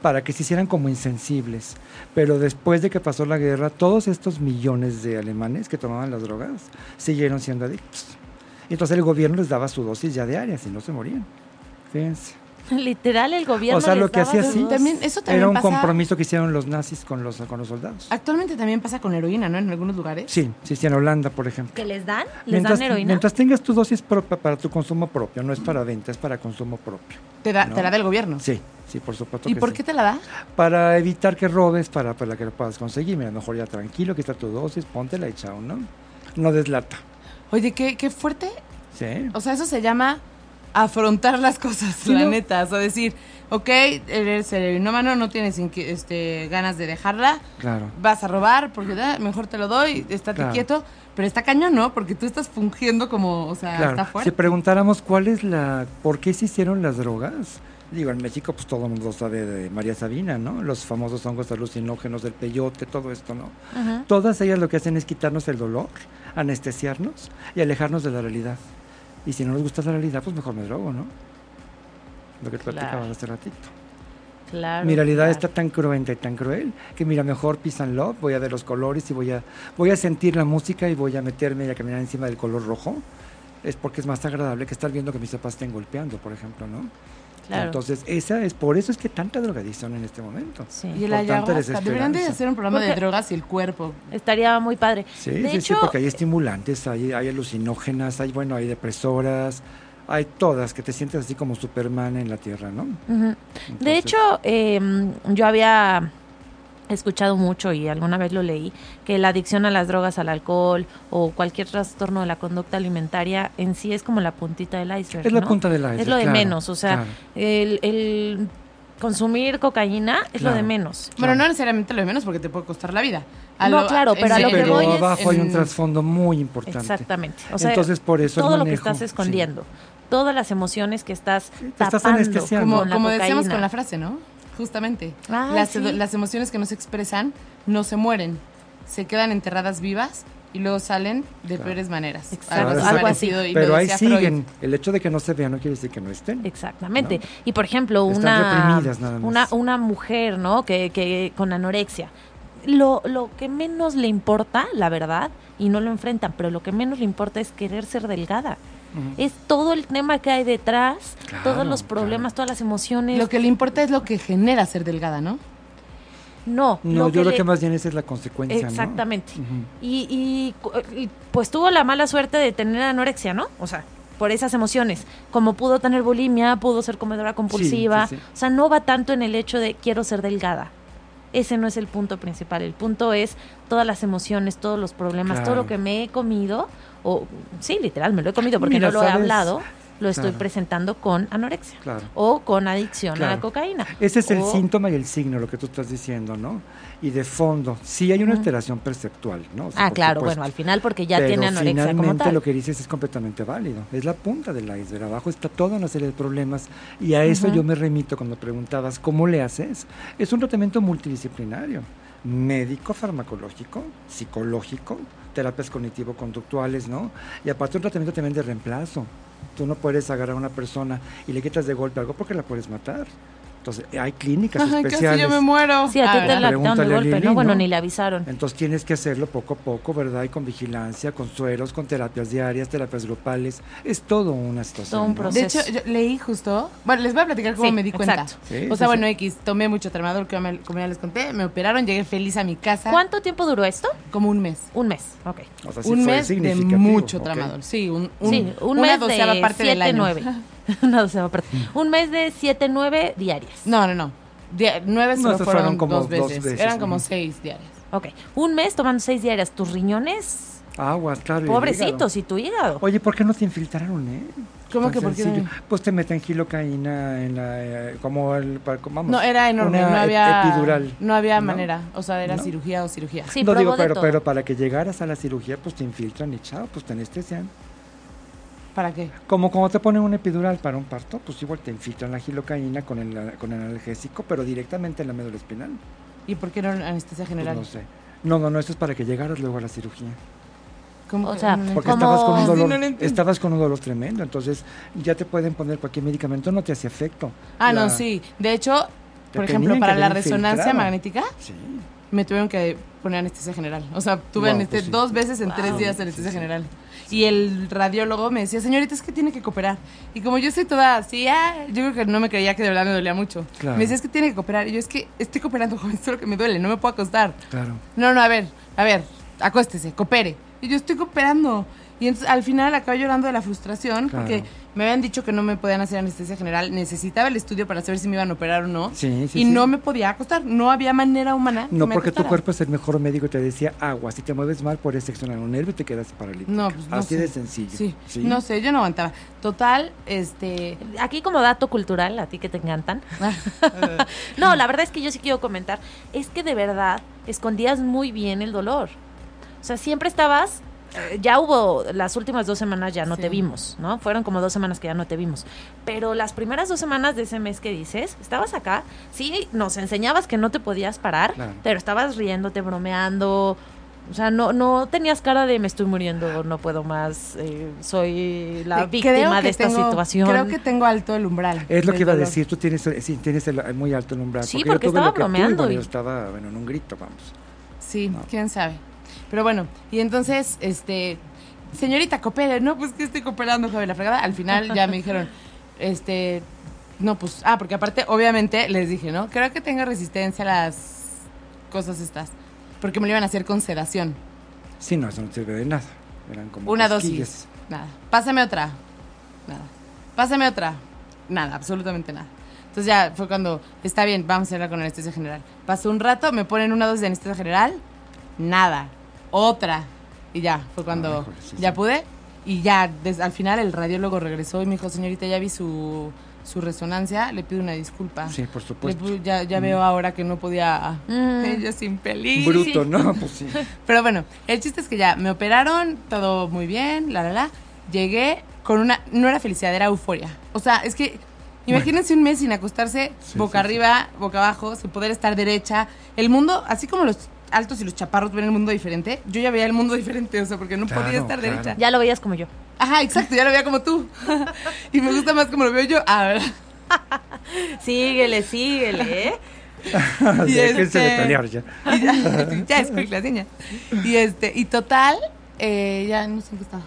para que se hicieran como insensibles. Pero después de que pasó la guerra, todos estos millones de alemanes que tomaban las drogas siguieron siendo adictos. Entonces el gobierno les daba su dosis ya diaria, si no se morían. Fíjense. Literal, el gobierno. O sea, lo que hacía así. También, eso también Era un pasa- compromiso que hicieron los nazis con los, con los soldados. Actualmente también pasa con heroína, ¿no? En algunos lugares. Sí, sí, sí, en Holanda, por ejemplo. ¿Que les dan? ¿Les Mientras, dan heroína? mientras tengas tu dosis propia para tu consumo propio, no es para venta, es para consumo propio. Te, da, No. te la da el gobierno. Sí, sí, por supuesto. ¿Y que por sí. qué te la da? Para evitar que robes, para, para que lo puedas conseguir. Mira, mejor ya tranquilo, quita tu dosis, póntela y chao, ¿no? No deslata. Oye, qué, qué fuerte. Sí. O sea, eso se llama afrontar las cosas, Sí, la ¿no? neta. O sea, decir, ok, eres heroinómano, no tienes este, ganas de dejarla, Claro. vas a robar, porque da, mejor te lo doy, estate Claro. quieto. Pero está cañón, ¿no? Porque tú estás fungiendo como, o sea, Claro. está Si fuerte. preguntáramos cuál es la, por qué se hicieron las drogas, digo, en México pues todo el mundo sabe de María Sabina, ¿no? Los famosos hongos alucinógenos del peyote, todo esto, ¿no? Ujú. Todas ellas lo que hacen es quitarnos el dolor, anestesiarnos y alejarnos de la realidad. Y si no nos gusta la realidad, pues mejor me drogo, ¿no? Lo que te Claro. platicaba hace ratito. Claro, Mi realidad claro. está tan cruenta y tan cruel que mira, mejor peace and love, voy a ver los colores y voy a, voy a sentir la música y voy a meterme y a caminar encima del color rojo es porque es más agradable que estar viendo que mis papás estén golpeando, por ejemplo, ¿no? Claro. Entonces, esa es por eso es que tanta drogadicción en este momento. Sí. Y el ayahuasca. Deberían de hacer un programa de drogas y el cuerpo. Estaría muy padre. Sí, de sí, hecho, sí, porque hay estimulantes, hay, hay alucinógenas, hay, bueno, hay depresoras, hay todas que te sientes así como Superman en la Tierra, ¿no? de Entonces, hecho, eh, yo había escuchado mucho y alguna vez lo leí, que la adicción a las drogas, al alcohol o cualquier trastorno de la conducta alimentaria en sí es como la puntita del iceberg. es la ¿no? punta del iceberg. Es lo de claro, menos, o sea, claro. el, el consumir cocaína es lo de menos. Bueno, Claro. no necesariamente lo de menos porque te puede costar la vida. No, claro, pero a Sí, lo que pero voy es abajo hay un en- trasfondo muy importante. Exactamente. O sea, Entonces, por eso el todo lo que manejo, estás sí. escondiendo, todas las emociones que estás te estás tapando anestesiando. Como, con la como decíamos con la frase, ¿no? Justamente. Ah, las, sí. las emociones que no se expresan no se mueren, se quedan enterradas vivas y luego salen de Claro. peores maneras. Exacto, Algo, algo lo Pero ahí Freud. siguen. El hecho de que no se vean no quiere decir que no estén. Exactamente. ¿no? Y por ejemplo, una, reprimidas nada más. una una mujer, ¿no? Que, que con anorexia. Lo, lo que menos le importa, la verdad, y no lo enfrentan, pero lo que menos le importa es querer ser delgada. Es todo el tema que hay detrás, Claro, todos los problemas, todas las emociones. Lo que le importa es lo que genera ser delgada, ¿no? no, No, lo yo creo le- que más bien esa es la consecuencia, ¿no? Exactamente. Y, y, pues tuvo la mala suerte de tener anorexia, ¿no? O sea, por esas emociones. Como pudo tener bulimia, pudo ser comedora compulsiva. sí, sí. O sea, no va tanto en el hecho de quiero ser delgada. Ese no es el punto principal. El punto es todas las emociones, todos los problemas, todo lo que me he comido. O sí, literal, me lo he comido porque Mira, no lo he hablado. Lo estoy Claro. presentando con anorexia. Claro. O con adicción a la cocaína. Ese es el síntoma y el signo, lo que tú estás diciendo, ¿no? Y de fondo, sí hay una alteración perceptual, ¿no? O sea, Ah, claro, supuesto. bueno, al final porque ya Pero tiene anorexia como finalmente tal. lo que dices es completamente válido. Es la punta del iceberg. Abajo está toda una serie de problemas. Y a eso yo me remito cuando preguntabas, ¿cómo le haces? Es un tratamiento multidisciplinario. Médico, farmacológico, psicológico, terapias cognitivo-conductuales, ¿no? Y aparte un tratamiento también de reemplazo. Tú no puedes agarrar a una persona y le quitas de golpe algo porque la puedes matar. Entonces, hay clínicas Ay, casi especiales. yo me muero. Sí, a ti te la de golpe, Lili, ¿no? Bueno, ¿no? ni le avisaron. Entonces tienes que hacerlo poco a poco, ¿verdad? Y con vigilancia, con sueros, con terapias diarias, terapias grupales. Es todo una situación. Todo un ¿no? proceso. De hecho, yo leí justo. Bueno, les voy a platicar cómo Sí, me di cuenta. exacto. Sí, o sí, sea, bueno, sí. X, tomé mucho tramador, que como ya les conté, me operaron, llegué feliz a mi casa. ¿Cuánto tiempo duró esto? Como un mes. Un mes, ok. O sea, sí un fue mes de mucho tramador. Sí, un, un, sí, un una mes doceava de parte del 7, año. 9. Una doceava parte. Un mes de 7, 9 diarias. No, no, no. Nueve No, fueron, fueron como dos, dos veces. veces, Eran como seis diarias. Ok. Un mes tomando 6 diarias. Tus riñones, Aguas, claro. y el hígado. pobrecitos, y tu hígado. Oye, ¿por qué no te infiltraron, eh? ¿Cómo Tan que por qué no? Pues te meten gilocaína en la... eh, como el... pa- como- Vamos, No, era enorme, una no había epidural. No había ¿no? manera. O sea, era ¿No? cirugía o cirugía. Sí, no probó digo, de pero, todo. pero para que llegaras a la cirugía, pues te infiltran y chao, pues te anestesian. ¿Para qué? Como cuando te ponen un epidural para un parto, pues igual te infiltran la gilocaína con el, con el analgésico, pero directamente en la médula espinal. ¿Y por qué no anestesia Pues general? no sé. No, no, no, eso es para que llegaras luego a la cirugía. ¿Cómo O sea, No, no Porque Como- estabas con un Sí, dolor, no lo entiendo. estabas con un dolor tremendo, entonces ya te pueden poner cualquier medicamento, no te hace efecto. Ah, La- no, sí. De hecho, por ejemplo, para la resonancia infiltrado. magnética, Sí. me tuvieron que poner anestesia general. O sea, tuve Wow, aneste- pues sí. dos veces en Wow. tres días Sí, anestesia sí. general. Y el radiólogo me decía, señorita, es que tiene que cooperar. Y como yo soy toda así, ah, yo creo que no me creía que de verdad me dolía mucho. Claro. Me decía, es que tiene que cooperar. Y yo, es que estoy cooperando, joven, solo que me duele, no me puedo acostar. Claro. No, no, a ver, a ver, acuéstese, coopere. Y yo estoy cooperando. Y entonces al final acabé llorando de la frustración Claro. porque me habían dicho que no me podían hacer anestesia general. Necesitaba el estudio para saber si me iban a operar o no. Sí, sí, y sí. no me podía acostar. No había manera humana. que No, me porque tu cuerpo es el mejor médico y te decía agua. Si te mueves mal, puedes seccionar un nervio y te quedas paralítico. No, pues no Así sé. de sencillo. Sí, Sí. no sé, yo no aguantaba. Total, este... Aquí como dato cultural, a ti que te encantan. no, la verdad es que yo sí quiero comentar, es que de verdad escondías muy bien el dolor. O sea, siempre estabas, ya hubo, las últimas dos semanas ya no Sí. te vimos, ¿no? Fueron como dos semanas que ya no te vimos. Pero las primeras dos semanas de ese mes que dices, estabas acá, sí, nos enseñabas que no te podías parar, Claro. pero estabas riéndote, bromeando. O sea, no, no tenías cara de me estoy muriendo, no puedo más, eh, soy la víctima que de esta tengo- situación. Creo que tengo alto el umbral. Es lo que iba a dolor. decir, tú tienes, sí, tienes el, muy alto el umbral. Sí, yo porque tuve estaba bromeando bueno, y- yo estaba, bueno, en un grito, vamos. Sí, No. quién sabe. Pero bueno, y entonces, este, señorita, coopere. No, pues que estoy cooperando, joven, la fregada. Al final ya me dijeron, este, no, pues, ah, porque aparte, obviamente, les dije, ¿no? Creo que tenga resistencia a las cosas estas. Porque me lo iban a hacer con sedación. Sí, no, eso no sirve de nada. Eran como Una dosis. Nada. Pásame otra. Nada. Pásame otra. Nada, absolutamente nada. Entonces ya fue cuando, está bien, vamos a hacerla con anestesia general. Pasó un rato, me ponen una dosis de anestesia general. Nada. Otra. Y ya, fue cuando Ah, sí, ya sí. pude. Y ya, des- al final el radiólogo regresó y me dijo, señorita, ya vi su, su resonancia, le pido una disculpa. Sí, por Le supuesto. pu- ya, ya veo ahora que no podía... Mm. Ella sin. Bruto, ¿no? Pues sí. Pero bueno, el chiste es que ya me operaron, todo muy bien, la, la, la. Llegué con una, no era felicidad, era euforia. O sea, es que, imagínense un mes sin acostarse Sí, boca sí, arriba, boca abajo, sin poder estar derecha. El mundo, así como los altos y los chaparros ven el mundo diferente, yo ya veía el mundo diferente, o sea, porque no Claro, podía estar claro. derecha. Ya lo veías como yo. Ajá, exacto, ya lo veía como tú. y me gusta más como lo veo yo. Ah, ¿verdad? Síguele, síguele, ¿eh? De este- ya. Y ya, ya es quick la seña. Y este, y total, eh, ya no sé en qué estaba.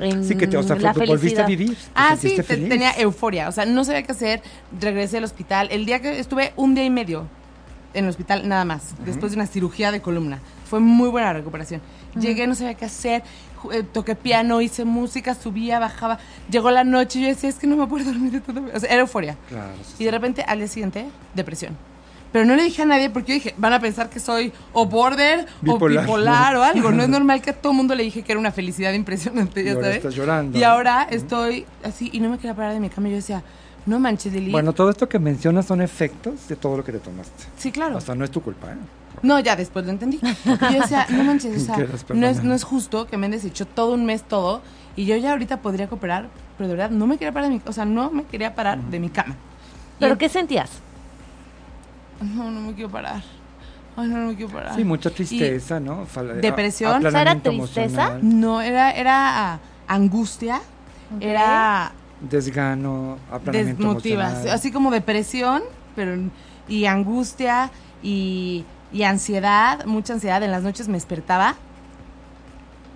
En Sí, que te, o sea, la fue- volviste a felicidad. vivir. te Ah, sí, te- tenía euforia. O sea, no sabía qué hacer. Regresé al hospital. El día que estuve un día y medio en el hospital, nada más. Después de una cirugía de columna. Fue muy buena recuperación. Llegué, no sabía qué hacer. eh, toqué piano, hice música, subía, bajaba. Llegó la noche y yo decía, es que no me puedo dormir de todo. O sea, era euforia. Claro, sí, Y de repente, al día siguiente, depresión. Pero no le dije a nadie porque yo dije, van a pensar que soy o border Bipolar, o bipolar ¿no? o algo. No es normal que a todo mundo le dije que era una felicidad impresionante, Y ya ahora sabes. estás llorando. Y ahora estoy así y no me quería parar de mi cama. Y yo decía, no manches, Lili. Bueno, todo esto que mencionas son efectos de todo lo que te tomaste. sí, claro. O sea, no es tu culpa, ¿eh? No, ya después lo entendí. Y yo decía, no manches, o sea, no es, perdonar. no es justo que me han deshecho todo un mes todo y yo ya ahorita podría cooperar, pero de verdad no me quería parar de mi, o sea, no me quería parar de mi cama. ¿Pero qué sentías? No, no me quiero parar. Ay, no, no me quiero parar. Sí, mucha tristeza, ¿no? Fal- ¿Depresión? a- O sea, ¿era tristeza? emocional, No, era, era angustia, era Desgano, aplanamiento desmotiva, emocional. así como depresión, pero y angustia y, y ansiedad, mucha ansiedad. En las noches me despertaba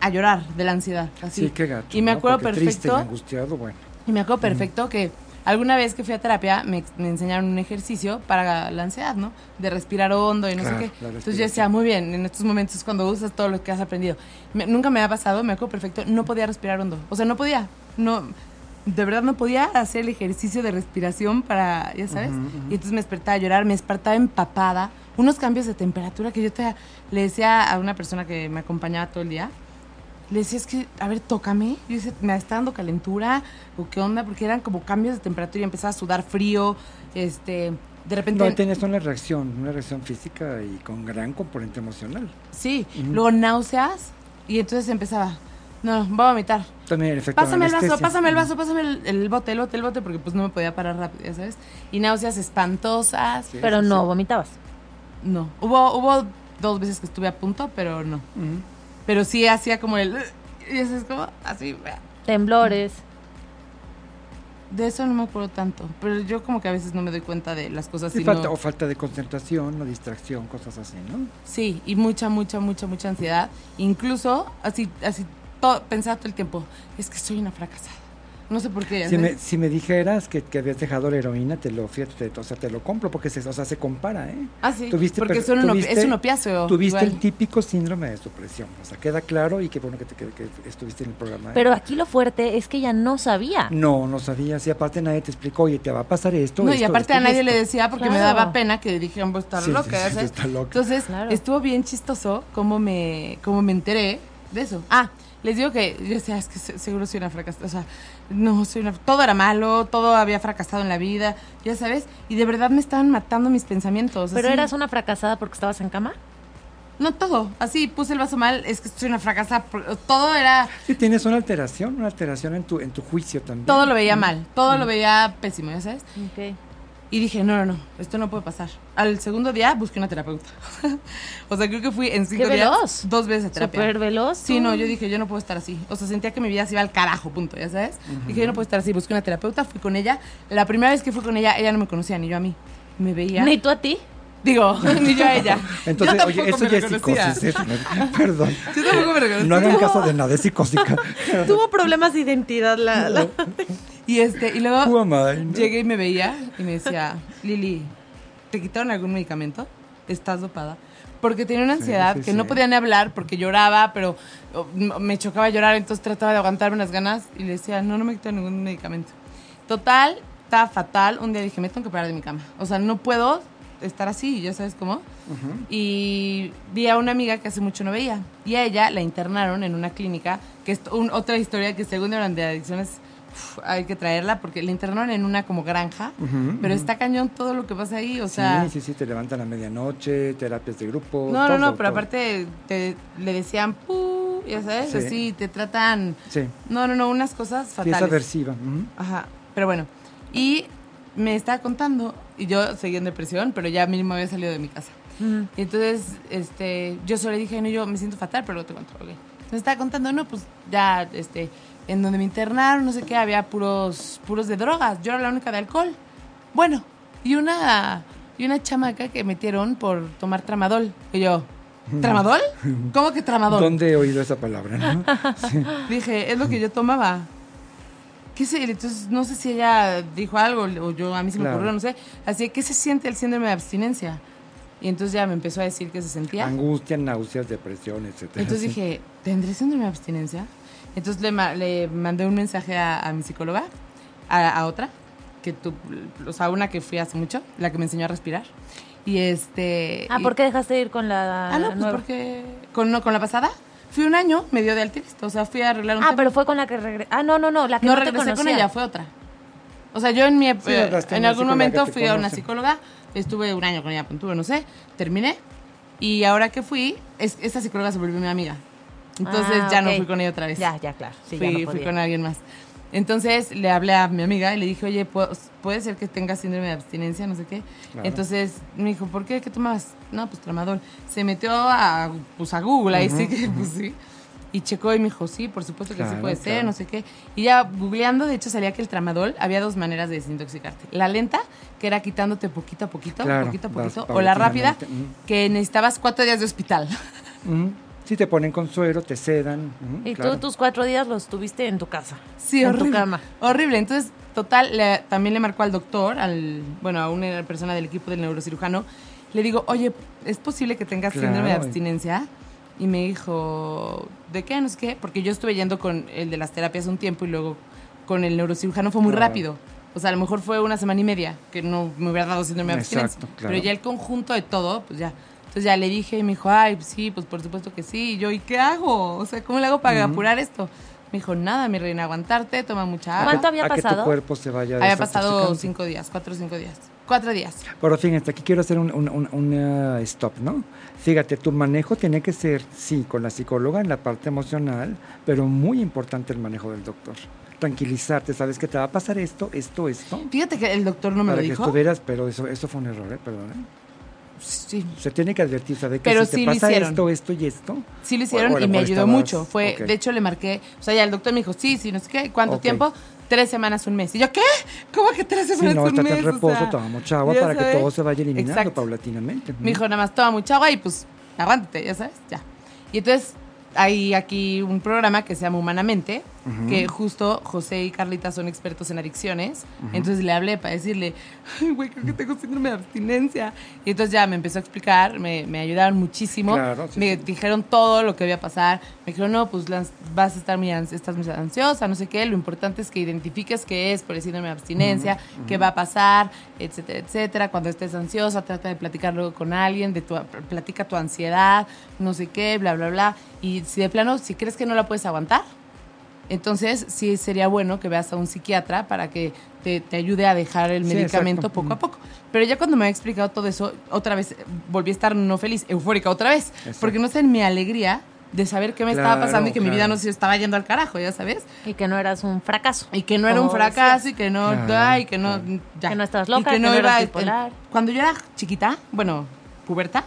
a llorar de la ansiedad, así. Sí, qué gacho. Y me ¿no? acuerdo Porque Triste y perfecto. angustiado, bueno. Y me acuerdo perfecto que alguna vez que fui a terapia me, me enseñaron un ejercicio para la ansiedad, ¿no? De respirar hondo y no Claro, sé qué. Entonces yo decía, muy bien, en estos momentos cuando usas todo lo que has aprendido. Me- nunca me ha pasado, me acuerdo perfecto, no podía respirar hondo. O sea, no podía. No, de verdad no podía hacer el ejercicio de respiración para, ya sabes. Y entonces me despertaba a llorar, me despertaba empapada. Unos cambios de temperatura que yo te, le decía a una persona que me acompañaba todo el día. Le decía, es que, a ver, tócame. Yo decía, ¿me está dando calentura? ¿O qué onda? Porque eran como cambios de temperatura y empezaba a sudar frío. Este, de repente. No, tenías una reacción, una reacción física y con gran componente emocional. sí, luego náuseas. Y entonces empezaba, no, voy a vomitar. También el efecto de Pásame el vaso, pásame el vaso, pásame el, el bote, el bote, el bote, porque pues no me podía parar rápido, ya sabes. Y náuseas espantosas. Sí, Pero sí, no sí. vomitabas. No. Hubo, hubo dos veces que estuve a punto, pero no. Pero sí hacía como el. Y eso es como así. Temblores. De eso no me acuerdo tanto. Pero yo como que a veces no me doy cuenta de las cosas. Sí, y falta, no- O falta de concentración o distracción, cosas así, ¿no? Sí, y mucha, mucha, mucha, mucha ansiedad. Incluso, así, así, todo, pensaba todo el tiempo, es que soy una fracasada. No sé por qué. Si me, si me dijeras que, que habías dejado la heroína, te lo fíjate, te- o sea, te lo compro porque se, o sea, se compara, ¿eh? ah, sí, tuviste porque son tuviste- es un opiáceo. Tuviste igual. el típico síndrome de supresión, o sea, queda claro y qué bueno que, te, que, que estuviste en el programa. ¿eh? Pero aquí lo fuerte es que ella no sabía. No, no sabías y aparte nadie te explicó, oye, te va a pasar esto. No, y esto, aparte esto a nadie esto. le decía porque me Claro. daba pena que dijeran, vos estás Sí, loca, sí, sí, está loca. Entonces, Claro. estuvo bien chistoso cómo me, cómo me enteré de eso. Ah, les digo que yo decía, es que se- seguro soy una fracasada. O sea, no, soy una. Todo era malo, todo había fracasado en la vida, ya sabes. Y de verdad me estaban matando mis pensamientos. Pero así. eras una fracasada porque estabas en cama. No todo. Así puse el vaso mal, es que soy una fracasada. por- Todo era. Sí, tienes una alteración, una alteración en tu, en tu juicio también. Todo lo veía mal, todo lo veía pésimo, ya sabes. Ok. Y dije, no, no, no, esto no puede pasar. Al segundo día busqué una terapeuta. o sea, creo que fui en cinco ¡Qué días veloz! dos veces a terapia. Súper veloz. Sí, no, yo dije, yo no puedo estar así. O sea, sentía que mi vida se iba al carajo, punto, ya sabes. Dije, yo no puedo estar así. Busqué una terapeuta, fui con ella. La primera vez que fui con ella, ella no me conocía, ni yo a mí. Me veía. Ni tú a ti. Digo, ni yo a ella. Entonces, Yo oye, eso me ya es psicosis. ¿eh? Perdón. Yo tampoco me reconocía. No hagan caso de nada, es psicósica. Tuvo problemas de identidad la... la- Y este, y luego Who am I, no? llegué y me veía y me decía, Lili, ¿te quitaron algún medicamento? ¿Estás dopada? Porque tenía una ansiedad sí, que sí. no podía ni hablar porque lloraba, pero oh, me chocaba llorar, entonces trataba de aguantarme las ganas y le decía, no, no me quitaron ningún medicamento. Total, estaba fatal. Un día dije, me tengo que parar de mi cama. O sea, no puedo estar así, ya sabes cómo. Y vi a una amiga que hace mucho no veía. Y a ella la internaron en una clínica, que es un- otra historia que según hablan de adicciones, uf, hay que traerla, porque la internaron en una como granja, pero está cañón todo lo que pasa ahí, o sea... sí, sí, sí, te levantan a medianoche, terapias de grupo. No, no, todo, no, pero todo. aparte te, le decían, "Pu", ya sabes, Sí. así, te tratan... Sí, No, no, no, unas cosas sí, es fatales. aversiva. Ajá, pero bueno. Y me estaba contando, y yo seguía en depresión, pero ya mínimo había salido de mi casa. Ujú. Y entonces, este, yo solo le dije, no, yo me siento fatal, pero no te ok. Me estaba contando, no, pues ya, este, en donde me internaron, no sé qué, había puros, puros de drogas. Yo era la única de alcohol. Bueno, y una, y una chamaca que metieron por tomar tramadol. Y yo, ¿tramadol? ¿Cómo que tramadol? ¿Dónde he oído esa palabra? no? Sí. Dije, es lo que yo tomaba. Entonces, no sé si ella dijo algo o yo a mí se me Claro. ocurrió, no sé. Así, ¿qué se siente el síndrome de abstinencia? Y entonces ya me empezó a decir qué se sentía. Angustia, náuseas, depresión, etcétera. Entonces dije, ¿tendré síndrome de abstinencia? Entonces le, le mandé un mensaje a, a mi psicóloga, a, a otra, que tú, o sea, una que fui hace mucho, la que me enseñó a respirar. Y este... Ah, y- ¿por qué dejaste de ir con la Ah, no, pues nueva? porque con, no, con la pasada fui un año, me dio de altirista, o sea, fui a arreglar un Ah, tema. pero fue con la que regresé. Ah, no, no, no, la que no, no, te regresé con ella, fue otra. O sea, yo en mi Sí, eh, en algún momento fui a una psicóloga, estuve un año con ella, punto, no sé, terminé. Y ahora que fui, es, esa psicóloga se volvió mi amiga. Entonces Ah, ya no fui con ella otra vez. Ya, ya, claro. Sí, ya fui, no fui con alguien más. Entonces le hablé a mi amiga y le dije, oye, ¿puedo- puede ser que tengas síndrome de abstinencia, no sé qué. Claro. Entonces me dijo, ¿por qué? ¿Qué tomas? No, pues tramadol. Se metió a, pues, a Google, ahí sí que, pues sí. Y checó y me dijo, sí, por supuesto que sí Claro, puede ser, no sé qué. Y ya googleando, de hecho, salía que el tramadol había dos maneras de desintoxicarte. La lenta, que era quitándote poquito a poquito, Claro, poquito a poquito. O la rápida, que necesitabas cuatro días de hospital. Ujú. Sí, te ponen con suero, te sedan. Y claro. tú tus cuatro días los tuviste en tu casa. Sí, en horrible. tu cama. Horrible. Entonces, total, le- también le marcó al doctor, al, bueno, a una persona del equipo del neurocirujano. Le digo, oye, ¿es posible que tengas síndrome de Claro. abstinencia? Y me dijo, ¿de qué? No sé qué. Porque yo estuve yendo con el de las terapias un tiempo y luego con el neurocirujano fue muy Claro. rápido. O sea, a lo mejor fue una semana y media que no me hubiera dado síndrome de abstinencia. Exacto, claro. Pero ya el conjunto de todo, pues ya. Entonces ya le dije y me dijo, ay, pues sí, pues por supuesto que sí. Y yo, ¿y qué hago? O sea, ¿cómo le hago para apurar esto? Me dijo, nada, mi reina, aguantarte, toma mucha agua. ¿Cuánto que- había a que tu pasado? cuerpo se vaya Había pasado cinco días, cuatro o cinco días. Cuatro días. Pero fíjate, aquí quiero hacer un, un- un- una stop, ¿no? Fíjate, tu manejo tiene que ser, sí, con la psicóloga en la parte emocional, pero muy importante el manejo del doctor. Tranquilizarte, sabes que te va a pasar esto, esto, esto. Fíjate que el doctor no me para lo que dijo. estuvieras, pero eso, eso fue un error, ¿eh? Perdón. ¿eh? Sí, Se tiene que advertir, ¿sabes? Que Pero si sí te lo pasa hicieron. esto, esto y esto. sí lo O- o hicieron a lo y me ayudó estabas- mucho. Fue, ok. de hecho le marqué, o sea, ya el doctor me dijo, sí, sí, no sé qué, ¿cuánto Ok. tiempo? Tres semanas, un mes. Y yo, ¿qué? ¿Cómo que tres Si semanas, no, un estate mes? en O reposo, sea, toma mucha agua para que sabes. todo se vaya eliminando Exacto. paulatinamente. Me dijo, nada más toma mucha agua y pues aguántate, ya sabes, ya. Y entonces hay aquí un programa que se llama Humanamente, Que justo José y Carlita son expertos en adicciones. Entonces le hablé para decirle, ay, güey, creo que tengo síndrome de abstinencia. Y entonces ya me empezó a explicar, me, me ayudaron muchísimo. Claro, sí, me sí. dijeron todo lo que iba a pasar. Me dijeron, no, pues vas a estar muy, estás muy ansiosa, no sé qué. Lo importante es que identifiques qué es por el síndrome de abstinencia, qué va a pasar, etcétera, etcétera. Cuando estés ansiosa, trata de platicarlo con alguien, de tu, platica tu ansiedad, no sé qué, bla, bla, bla. Y si de plano, si crees que no la puedes aguantar, entonces sí sería bueno que veas a un psiquiatra para que te, te ayude a dejar el Sí, medicamento exacto. poco a poco. Pero ya cuando me había explicado todo eso, otra vez eh, volví a estar no feliz, eufórica otra vez. Exacto. Porque no sé, en mi alegría de saber qué me estaba pasando y que mi vida no se estaba yendo al carajo, ya sabes. Y que no eras un fracaso. Y que no era un fracaso decías. y que no, Claro, ay, que no, claro. ya. Que no estabas Y loca, que no eras el- bipolar. cuando yo era chiquita, bueno, puberta,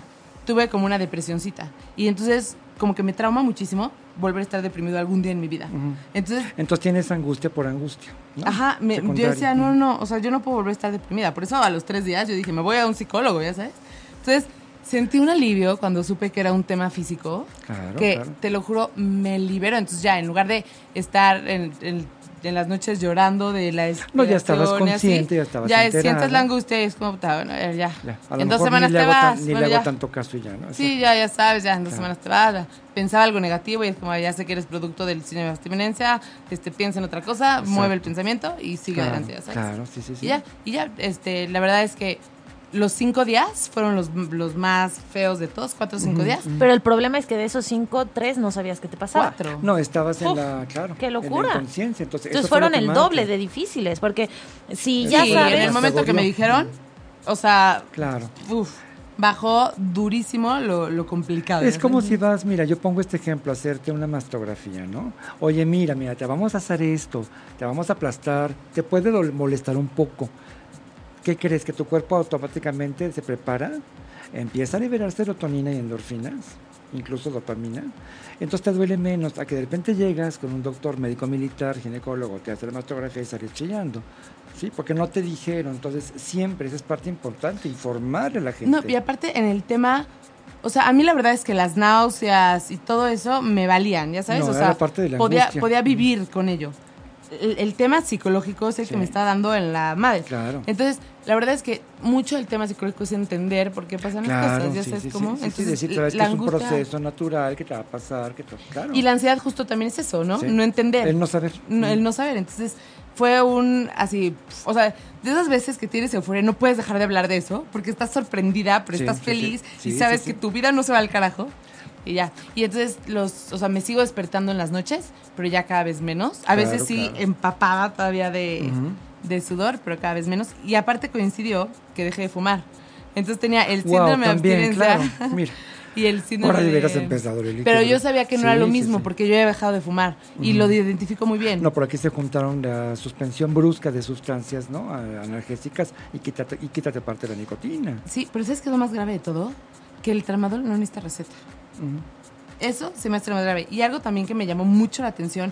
tuve como una depresioncita. Y entonces, como que me trauma muchísimo volver a estar deprimido algún día en mi vida. Ujú. Entonces, Entonces tienes angustia por angustia. ¿no? Ajá, me- yo decía, no, no, o sea, yo no puedo volver a estar deprimida. Por eso a los tres días yo dije, me voy a un psicólogo, ya sabes. Entonces, sentí un alivio cuando supe que era un tema físico. Claro, que claro. te lo juro, me liberó. Entonces, ya, en lugar de estar en, en- en las noches llorando de la No, ya estabas consciente, ya estabas Ya enterada. sientes la angustia y es como, bueno, ya. Ya, a lo En dos mejor semanas ni le te tan- vas. ni bueno, le hago tanto caso y ya, ¿no? Sí, ya, ya sabes, ya en dos Claro. semanas te vas. ya. Pensaba algo negativo y es como, ya sé que eres producto del cine de abstinencia, este, piensa en otra cosa, Exacto. mueve el pensamiento y sigue Claro, adelante, ya sabes. Claro, sí, sí, sí. Y ya, y ya, este, la verdad es que los cinco días fueron los, los más feos de todos, cuatro o cinco días. Pero el problema es que de esos cinco, tres no sabías qué te pasaba. Cuatro. No, estabas en Uf, la, claro. qué en la locura. inconsciencia. Entonces, Entonces fueron el doble de difíciles, porque si Sí, ya en sabes... el momento que me dijeron, o sea, Claro. uf, bajó durísimo lo, lo complicado. Es como si vas, mira, yo pongo este ejemplo, hacerte una mastografía, ¿no? Oye, mira, mira, te vamos a hacer esto, te vamos a aplastar, te puede molestar un poco. ¿Qué crees? ¿Que tu cuerpo automáticamente se prepara? Empieza a liberar serotonina y endorfinas, incluso dopamina. Entonces te duele menos a que de repente llegas con un doctor médico militar, ginecólogo, te hace la mastografía y sales chillando. Sí, porque no te dijeron. Entonces, siempre, esa es parte importante, informarle a la gente. No, y aparte en el tema, o sea, a mí la verdad es que las náuseas y todo eso me valían, ya sabes, No, o sea, parte de la podía, podía vivir con ello. El, el tema psicológico es el Sí. que me está dando en la madre. Claro. Entonces, la verdad es que mucho del tema psicológico es entender por qué pasan las cosas, ya sí, sabes sí, cómo. Entonces, decir, que es un proceso natural que te va a pasar, que te, claro. Y la ansiedad justo también es eso, ¿no? No entender. El no saber. No, el no saber. Entonces, fue un así, o sea, de esas veces que tienes euforia, no puedes dejar de hablar de eso, porque estás sorprendida, pero Sí, estás feliz sí. y sabes que tu vida no se va al carajo. Y ya. Y entonces, los, o sea, me sigo despertando en las noches, pero ya cada vez menos. A veces Claro, sí claro. empapada todavía de, Ujú. de sudor, pero cada vez menos. Y aparte coincidió que dejé de fumar. Entonces tenía el Wow, síndrome de también, abstinencia claro. Mira, y el síndrome ahora de... empezado, Lelita. Pero yo sabía que no era Sí, lo sí, mismo, sí. porque yo había dejado de fumar. Y lo identifico muy bien. No, por aquí se juntaron la suspensión brusca de sustancias, ¿no? Analgésicas y quítate, y quítate parte de la nicotina. Sí, pero ¿sabes qué es lo más grave de todo? Que el tramadol no necesita receta. Eso se me hace lo más grave. Y algo también que me llamó mucho la atención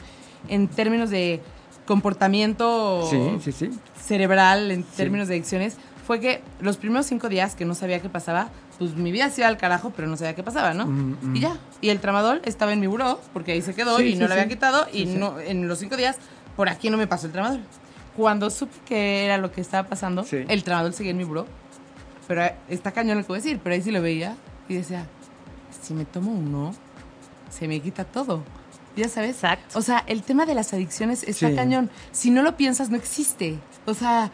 en términos de comportamiento Sí, sí, sí. cerebral, en términos de adicciones, fue que los primeros cinco días que no sabía qué pasaba, pues mi vida se iba al carajo, pero no sabía qué pasaba, ¿no? Mm, mm. Y ya. Y el tramadol estaba en mi buró, porque ahí se quedó y no lo había quitado. y no en los cinco días, por aquí no me pasó el tramadol. Cuando supe que era lo que estaba pasando, el tramadol seguía en mi buró. Pero está cañón lo que voy a decir, pero ahí sí lo veía y decía, si me tomo uno, se me quita todo. Ya sabes. Exacto. O sea, el tema de las adicciones está Sí. cañón. Si no lo piensas, no existe. O sea,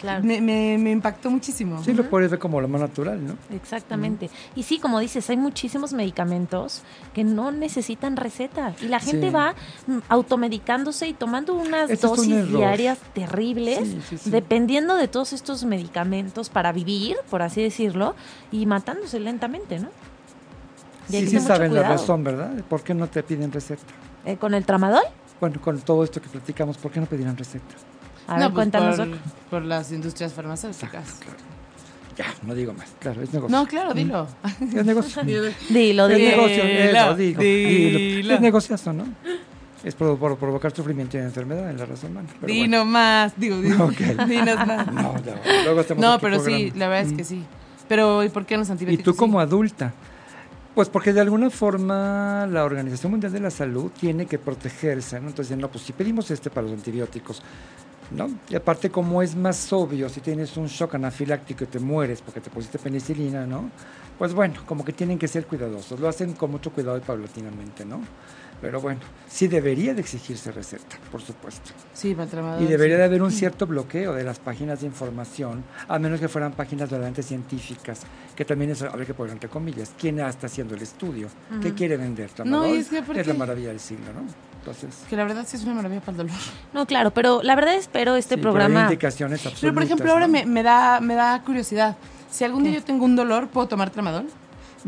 Claro. me, me- me impactó muchísimo. Sí, lo puedes ver como lo más natural, ¿no? Exactamente. Y sí, como dices, hay muchísimos medicamentos que no necesitan receta. Y la gente Sí. va mm, automedicándose y tomando unas un dosis diarias terribles, Sí, sí, sí. dependiendo de todos estos medicamentos para vivir, por así decirlo, y matándose lentamente, ¿no? Y Sí, sí saben la razón, ¿verdad? ¿Por qué no te piden receta? Eh, ¿Con el tramadol? Bueno, con todo esto que platicamos, ¿por qué no pedirán receta? A No, ver, pues cuéntanos, por, por las industrias farmacéuticas. Ya, no digo más. Claro, es negocio. No, claro, dilo. Es negocio. Dilo, Es dilo. negocio, Dilo, eso, digo, dilo. dilo. Es negociazo, ¿no? Es por, por provocar sufrimiento y enfermedad en la raza humana. pero Di bueno. más. Digo, digo. Ok. Dinos más. No, no, luego No, pero sí, la verdad es que sí. Pero, ¿y por qué los ¿Y antibióticos? tú sí? como adulta? Pues porque de alguna forma la Organización Mundial de la Salud tiene que protegerse, ¿no? Entonces, no, pues si pedimos este para los antibióticos, ¿no? Y aparte, como es más obvio, si tienes un shock anafiláctico y te mueres porque te pusiste penicilina, ¿no? Pues bueno, como que tienen que ser cuidadosos, lo hacen con mucho cuidado y paulatinamente, ¿no? Pero bueno, sí debería de exigirse receta, por supuesto. Sí, para el tramadol, Y debería sí. de haber un cierto bloqueo de las páginas de información, a menos que fueran páginas verdaderamente científicas, que también es, a ver que poner entre comillas, ¿quién está haciendo el estudio? ¿Qué Ujú. quiere vender? No, es que es la maravilla del siglo, ¿no? Entonces, Que la verdad sí es una maravilla para el dolor. No, claro, pero la verdad espero este sí, pero hay programa. indicaciones absolutas. Pero, por ejemplo, ahora ¿no? me, me da, me da curiosidad. Si algún día yo tengo un dolor, ¿puedo tomar tramadol?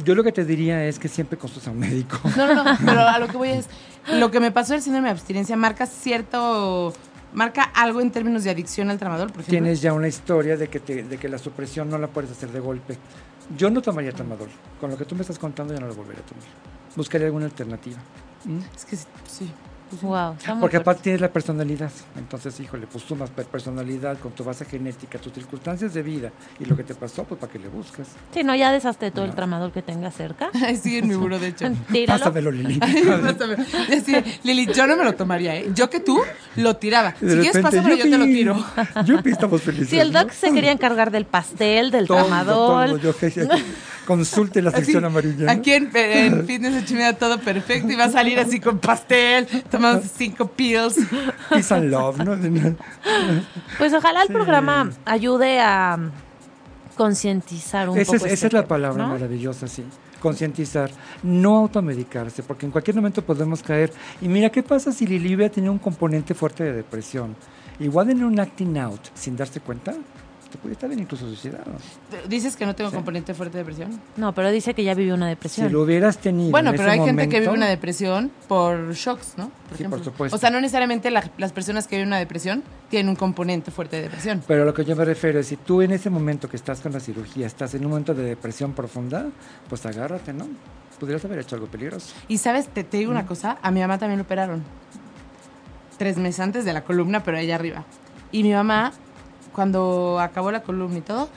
Yo lo que te diría es que siempre consultes a un médico. No, no, no. Pero a lo que voy es, lo que me pasó del síndrome de abstinencia marca cierto, marca algo en términos de adicción al tramadol, por ejemplo. Tienes ya una historia de que, te- de que la supresión no la puedes hacer de golpe. Yo no tomaría tramadol. Con lo que tú me estás contando, ya no lo volvería a tomar. Buscaría alguna alternativa. ¿Mm? Es que sí, Wow, Porque aparte tienes la personalidad. Entonces, híjole, pues sumas per- personalidad con tu base genética, tus circunstancias de vida y lo que te pasó, pues para que le buscas. Sí, no, ya deshazte todo el tramador que tengas cerca. Ay, sí, en mi buró, de hecho. Tíralo. Pásamelo, Lili. Así, Lili, yo no me lo tomaría, ¿eh? Yo que tú lo tiraba. Si De quieres, repente, pásamelo, yo te lo tiro. Yupi, estamos felices. Si el ¿no? doc se quería encargar del pastel, del Todo, tramador. todo, yo que- Consulte la sección Así, amarilla. ¿no? Aquí en, en Fitness de Chimera todo perfecto y va a salir así con pastel, tomando cinco pills. Peace and love, ¿no? Pues ojalá el programa ayude a concientizar un Esa poco. es, este esa es la palabra ¿no? maravillosa, sí. Concientizar, no automedicarse, porque en cualquier momento podemos caer. Y mira, ¿qué pasa si Lili hubiera tenido un componente fuerte de depresión? Igual en un acting out, sin darse cuenta, te puede estar bien incluso suicidado. Dices que no tengo componente fuerte de depresión. No, pero dice que ya vivió una depresión. Si lo hubieras tenido. Bueno, en pero ese hay gente que vive una depresión por shocks, ¿no? Sí, por supuesto. O sea, no necesariamente la- las personas que viven una depresión tienen un componente fuerte de depresión. Pero a lo que yo me refiero es, si tú en ese momento que estás con la cirugía estás en un momento de depresión profunda, pues agárrate, ¿no? Pudieras haber hecho algo peligroso. Y sabes, te, te digo una cosa, a mi mamá también lo operaron. Tres meses antes de la columna, pero ella arriba. Y mi mamá, cuando acabó la columna y todo,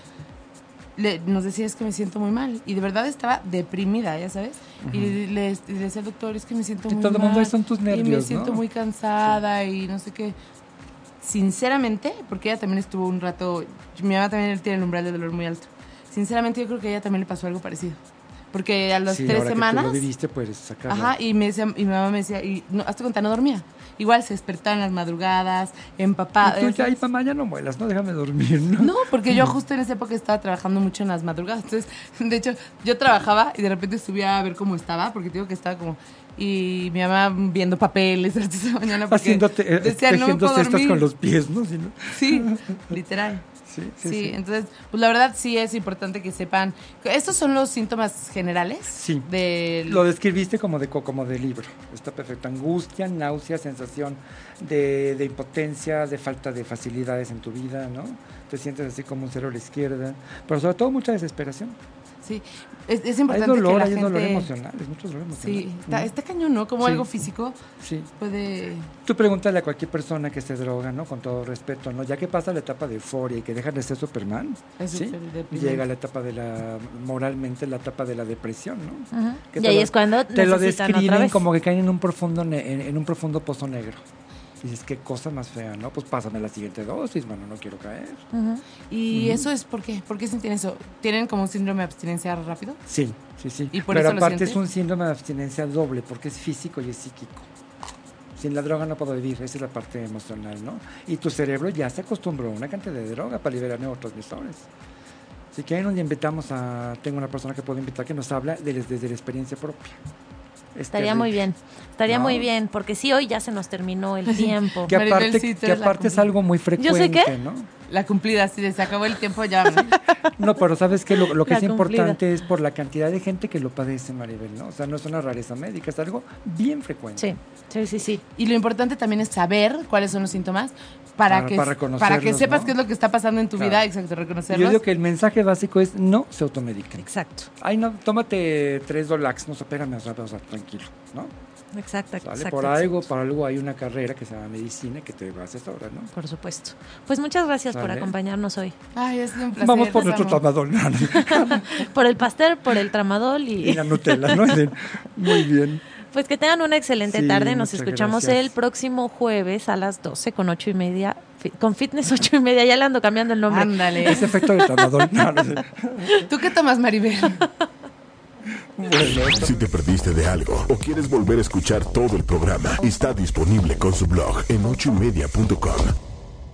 le- nos decía es que me siento muy mal. Y de verdad estaba deprimida, ya sabes. Y le, le decía al doctor, es que me siento Que muy todo el mal. mundo son tus Y me nervios, siento ¿no? muy cansada y no sé qué. Sinceramente, porque ella también estuvo un rato, mi mamá también tiene el umbral de dolor muy alto. Sinceramente, yo creo que a ella también le pasó algo parecido. Porque a las Sí, tres ahora semanas... que tú lo viviste, puedes sacarlo. Ajá, y, me decía, y mi mamá me decía, y no, hasta cuenta, no dormía. Igual se despertaba en las madrugadas, empapada. Y tú ya, ay, mamá, ya no muelas, no déjame dormir, ¿no? No, porque yo justo en esa época estaba trabajando mucho en las madrugadas. Entonces, de hecho, yo trabajaba y de repente subía a ver cómo estaba, porque digo que estaba como. Y mi mamá viendo papeles a las 10 de la mañana. Porque Haciéndote, eh, decía, no me puedo dormir. con los pies, ¿no? Sí, literal. Sí, Sí, sí, sí. entonces, pues la verdad sí es importante que sepan. Estos son los síntomas generales Sí. del. Lo describiste como de, co- como de libro. Está perfecto. Angustia, náusea, sensación de, de impotencia, de falta de facilidades en tu vida, ¿no? Te sientes así como un cero a la izquierda. Pero sobre todo mucha desesperación. Sí, es, es Hay importante dolor, que la hay gente... dolor emocional, es mucho dolor emocional. Sí, está, está cañón, ¿no? Como Sí. algo físico Sí. puede... Tú pregúntale a cualquier persona que se droga, ¿no? Con todo respeto, ¿no? Ya que pasa la etapa de euforia y que dejan de ser Superman, Es ¿sí? Llega la etapa de la, moralmente, la etapa de la depresión, ¿no? Que Y ahí lo- es cuando Te lo describen como que caen en un profundo, ne- en, en un profundo pozo negro. Y dices, qué cosa más fea, ¿no? Pues pásame la siguiente dosis, mano, no quiero caer. ¿Y eso es por qué? ¿Por qué sienten eso? ¿Tienen como un síndrome de abstinencia rápido? Sí, sí, sí. ¿Y por Pero eso lo aparte es sientes? un síndrome de abstinencia doble, porque es físico y es psíquico. Sin la droga no puedo vivir, esa es la parte emocional, ¿no? Y tu cerebro ya se acostumbró a una cantidad de droga para liberar neurotransmisores. Así que ahí nos invitamos a... Tengo una persona que puedo invitar que nos habla de- desde la experiencia propia. Es Estaría muy bien. Estaría No. muy bien, porque sí, hoy ya se nos terminó el tiempo. Que aparte, sí, que aparte es cumplida. algo muy ¿Yo frecuente, sé qué? ¿no? La cumplida, de se acabó el tiempo ya. ¿no? No, pero sabes que lo, lo que La es cumplida. importante es por la cantidad de gente que lo padece, Maribel, ¿no? O sea, no es una rareza médica, es algo bien frecuente. Sí, sí, sí, sí. Y lo importante también es saber cuáles son los síntomas para, Para- que, para para que sepas ¿no? qué es lo que está pasando en tu Claro. vida, exacto, reconocerlos. Yo digo que el mensaje básico es no se automediquen. Exacto, Ay, no, tómate tres Dolax, no, espérame, o sea, o sea, tranquilo, ¿no? exacto, Sale exacto. por algo, por algo hay una carrera que se llama medicina que te asesora, ¿no? Por supuesto. Pues muchas gracias por acompañarnos hoy. Ay, es un placer. Vamos por nuestro amo. tramador Por el pastel, por el tramadol y y la Nutella, ¿no? Muy bien. Pues que tengan una excelente Sí, tarde. Nos escuchamos gracias. el próximo jueves a las 12 con ocho y media. Con Fitness 8 y media, ya le ando cambiando el nombre. Ándale. Ese efecto de tramador. No, no sé. ¿Tú qué tomas, Maribel? Bueno, Si te perdiste de algo o quieres volver a escuchar todo el programa, está disponible con su blog en ochoymedia.com.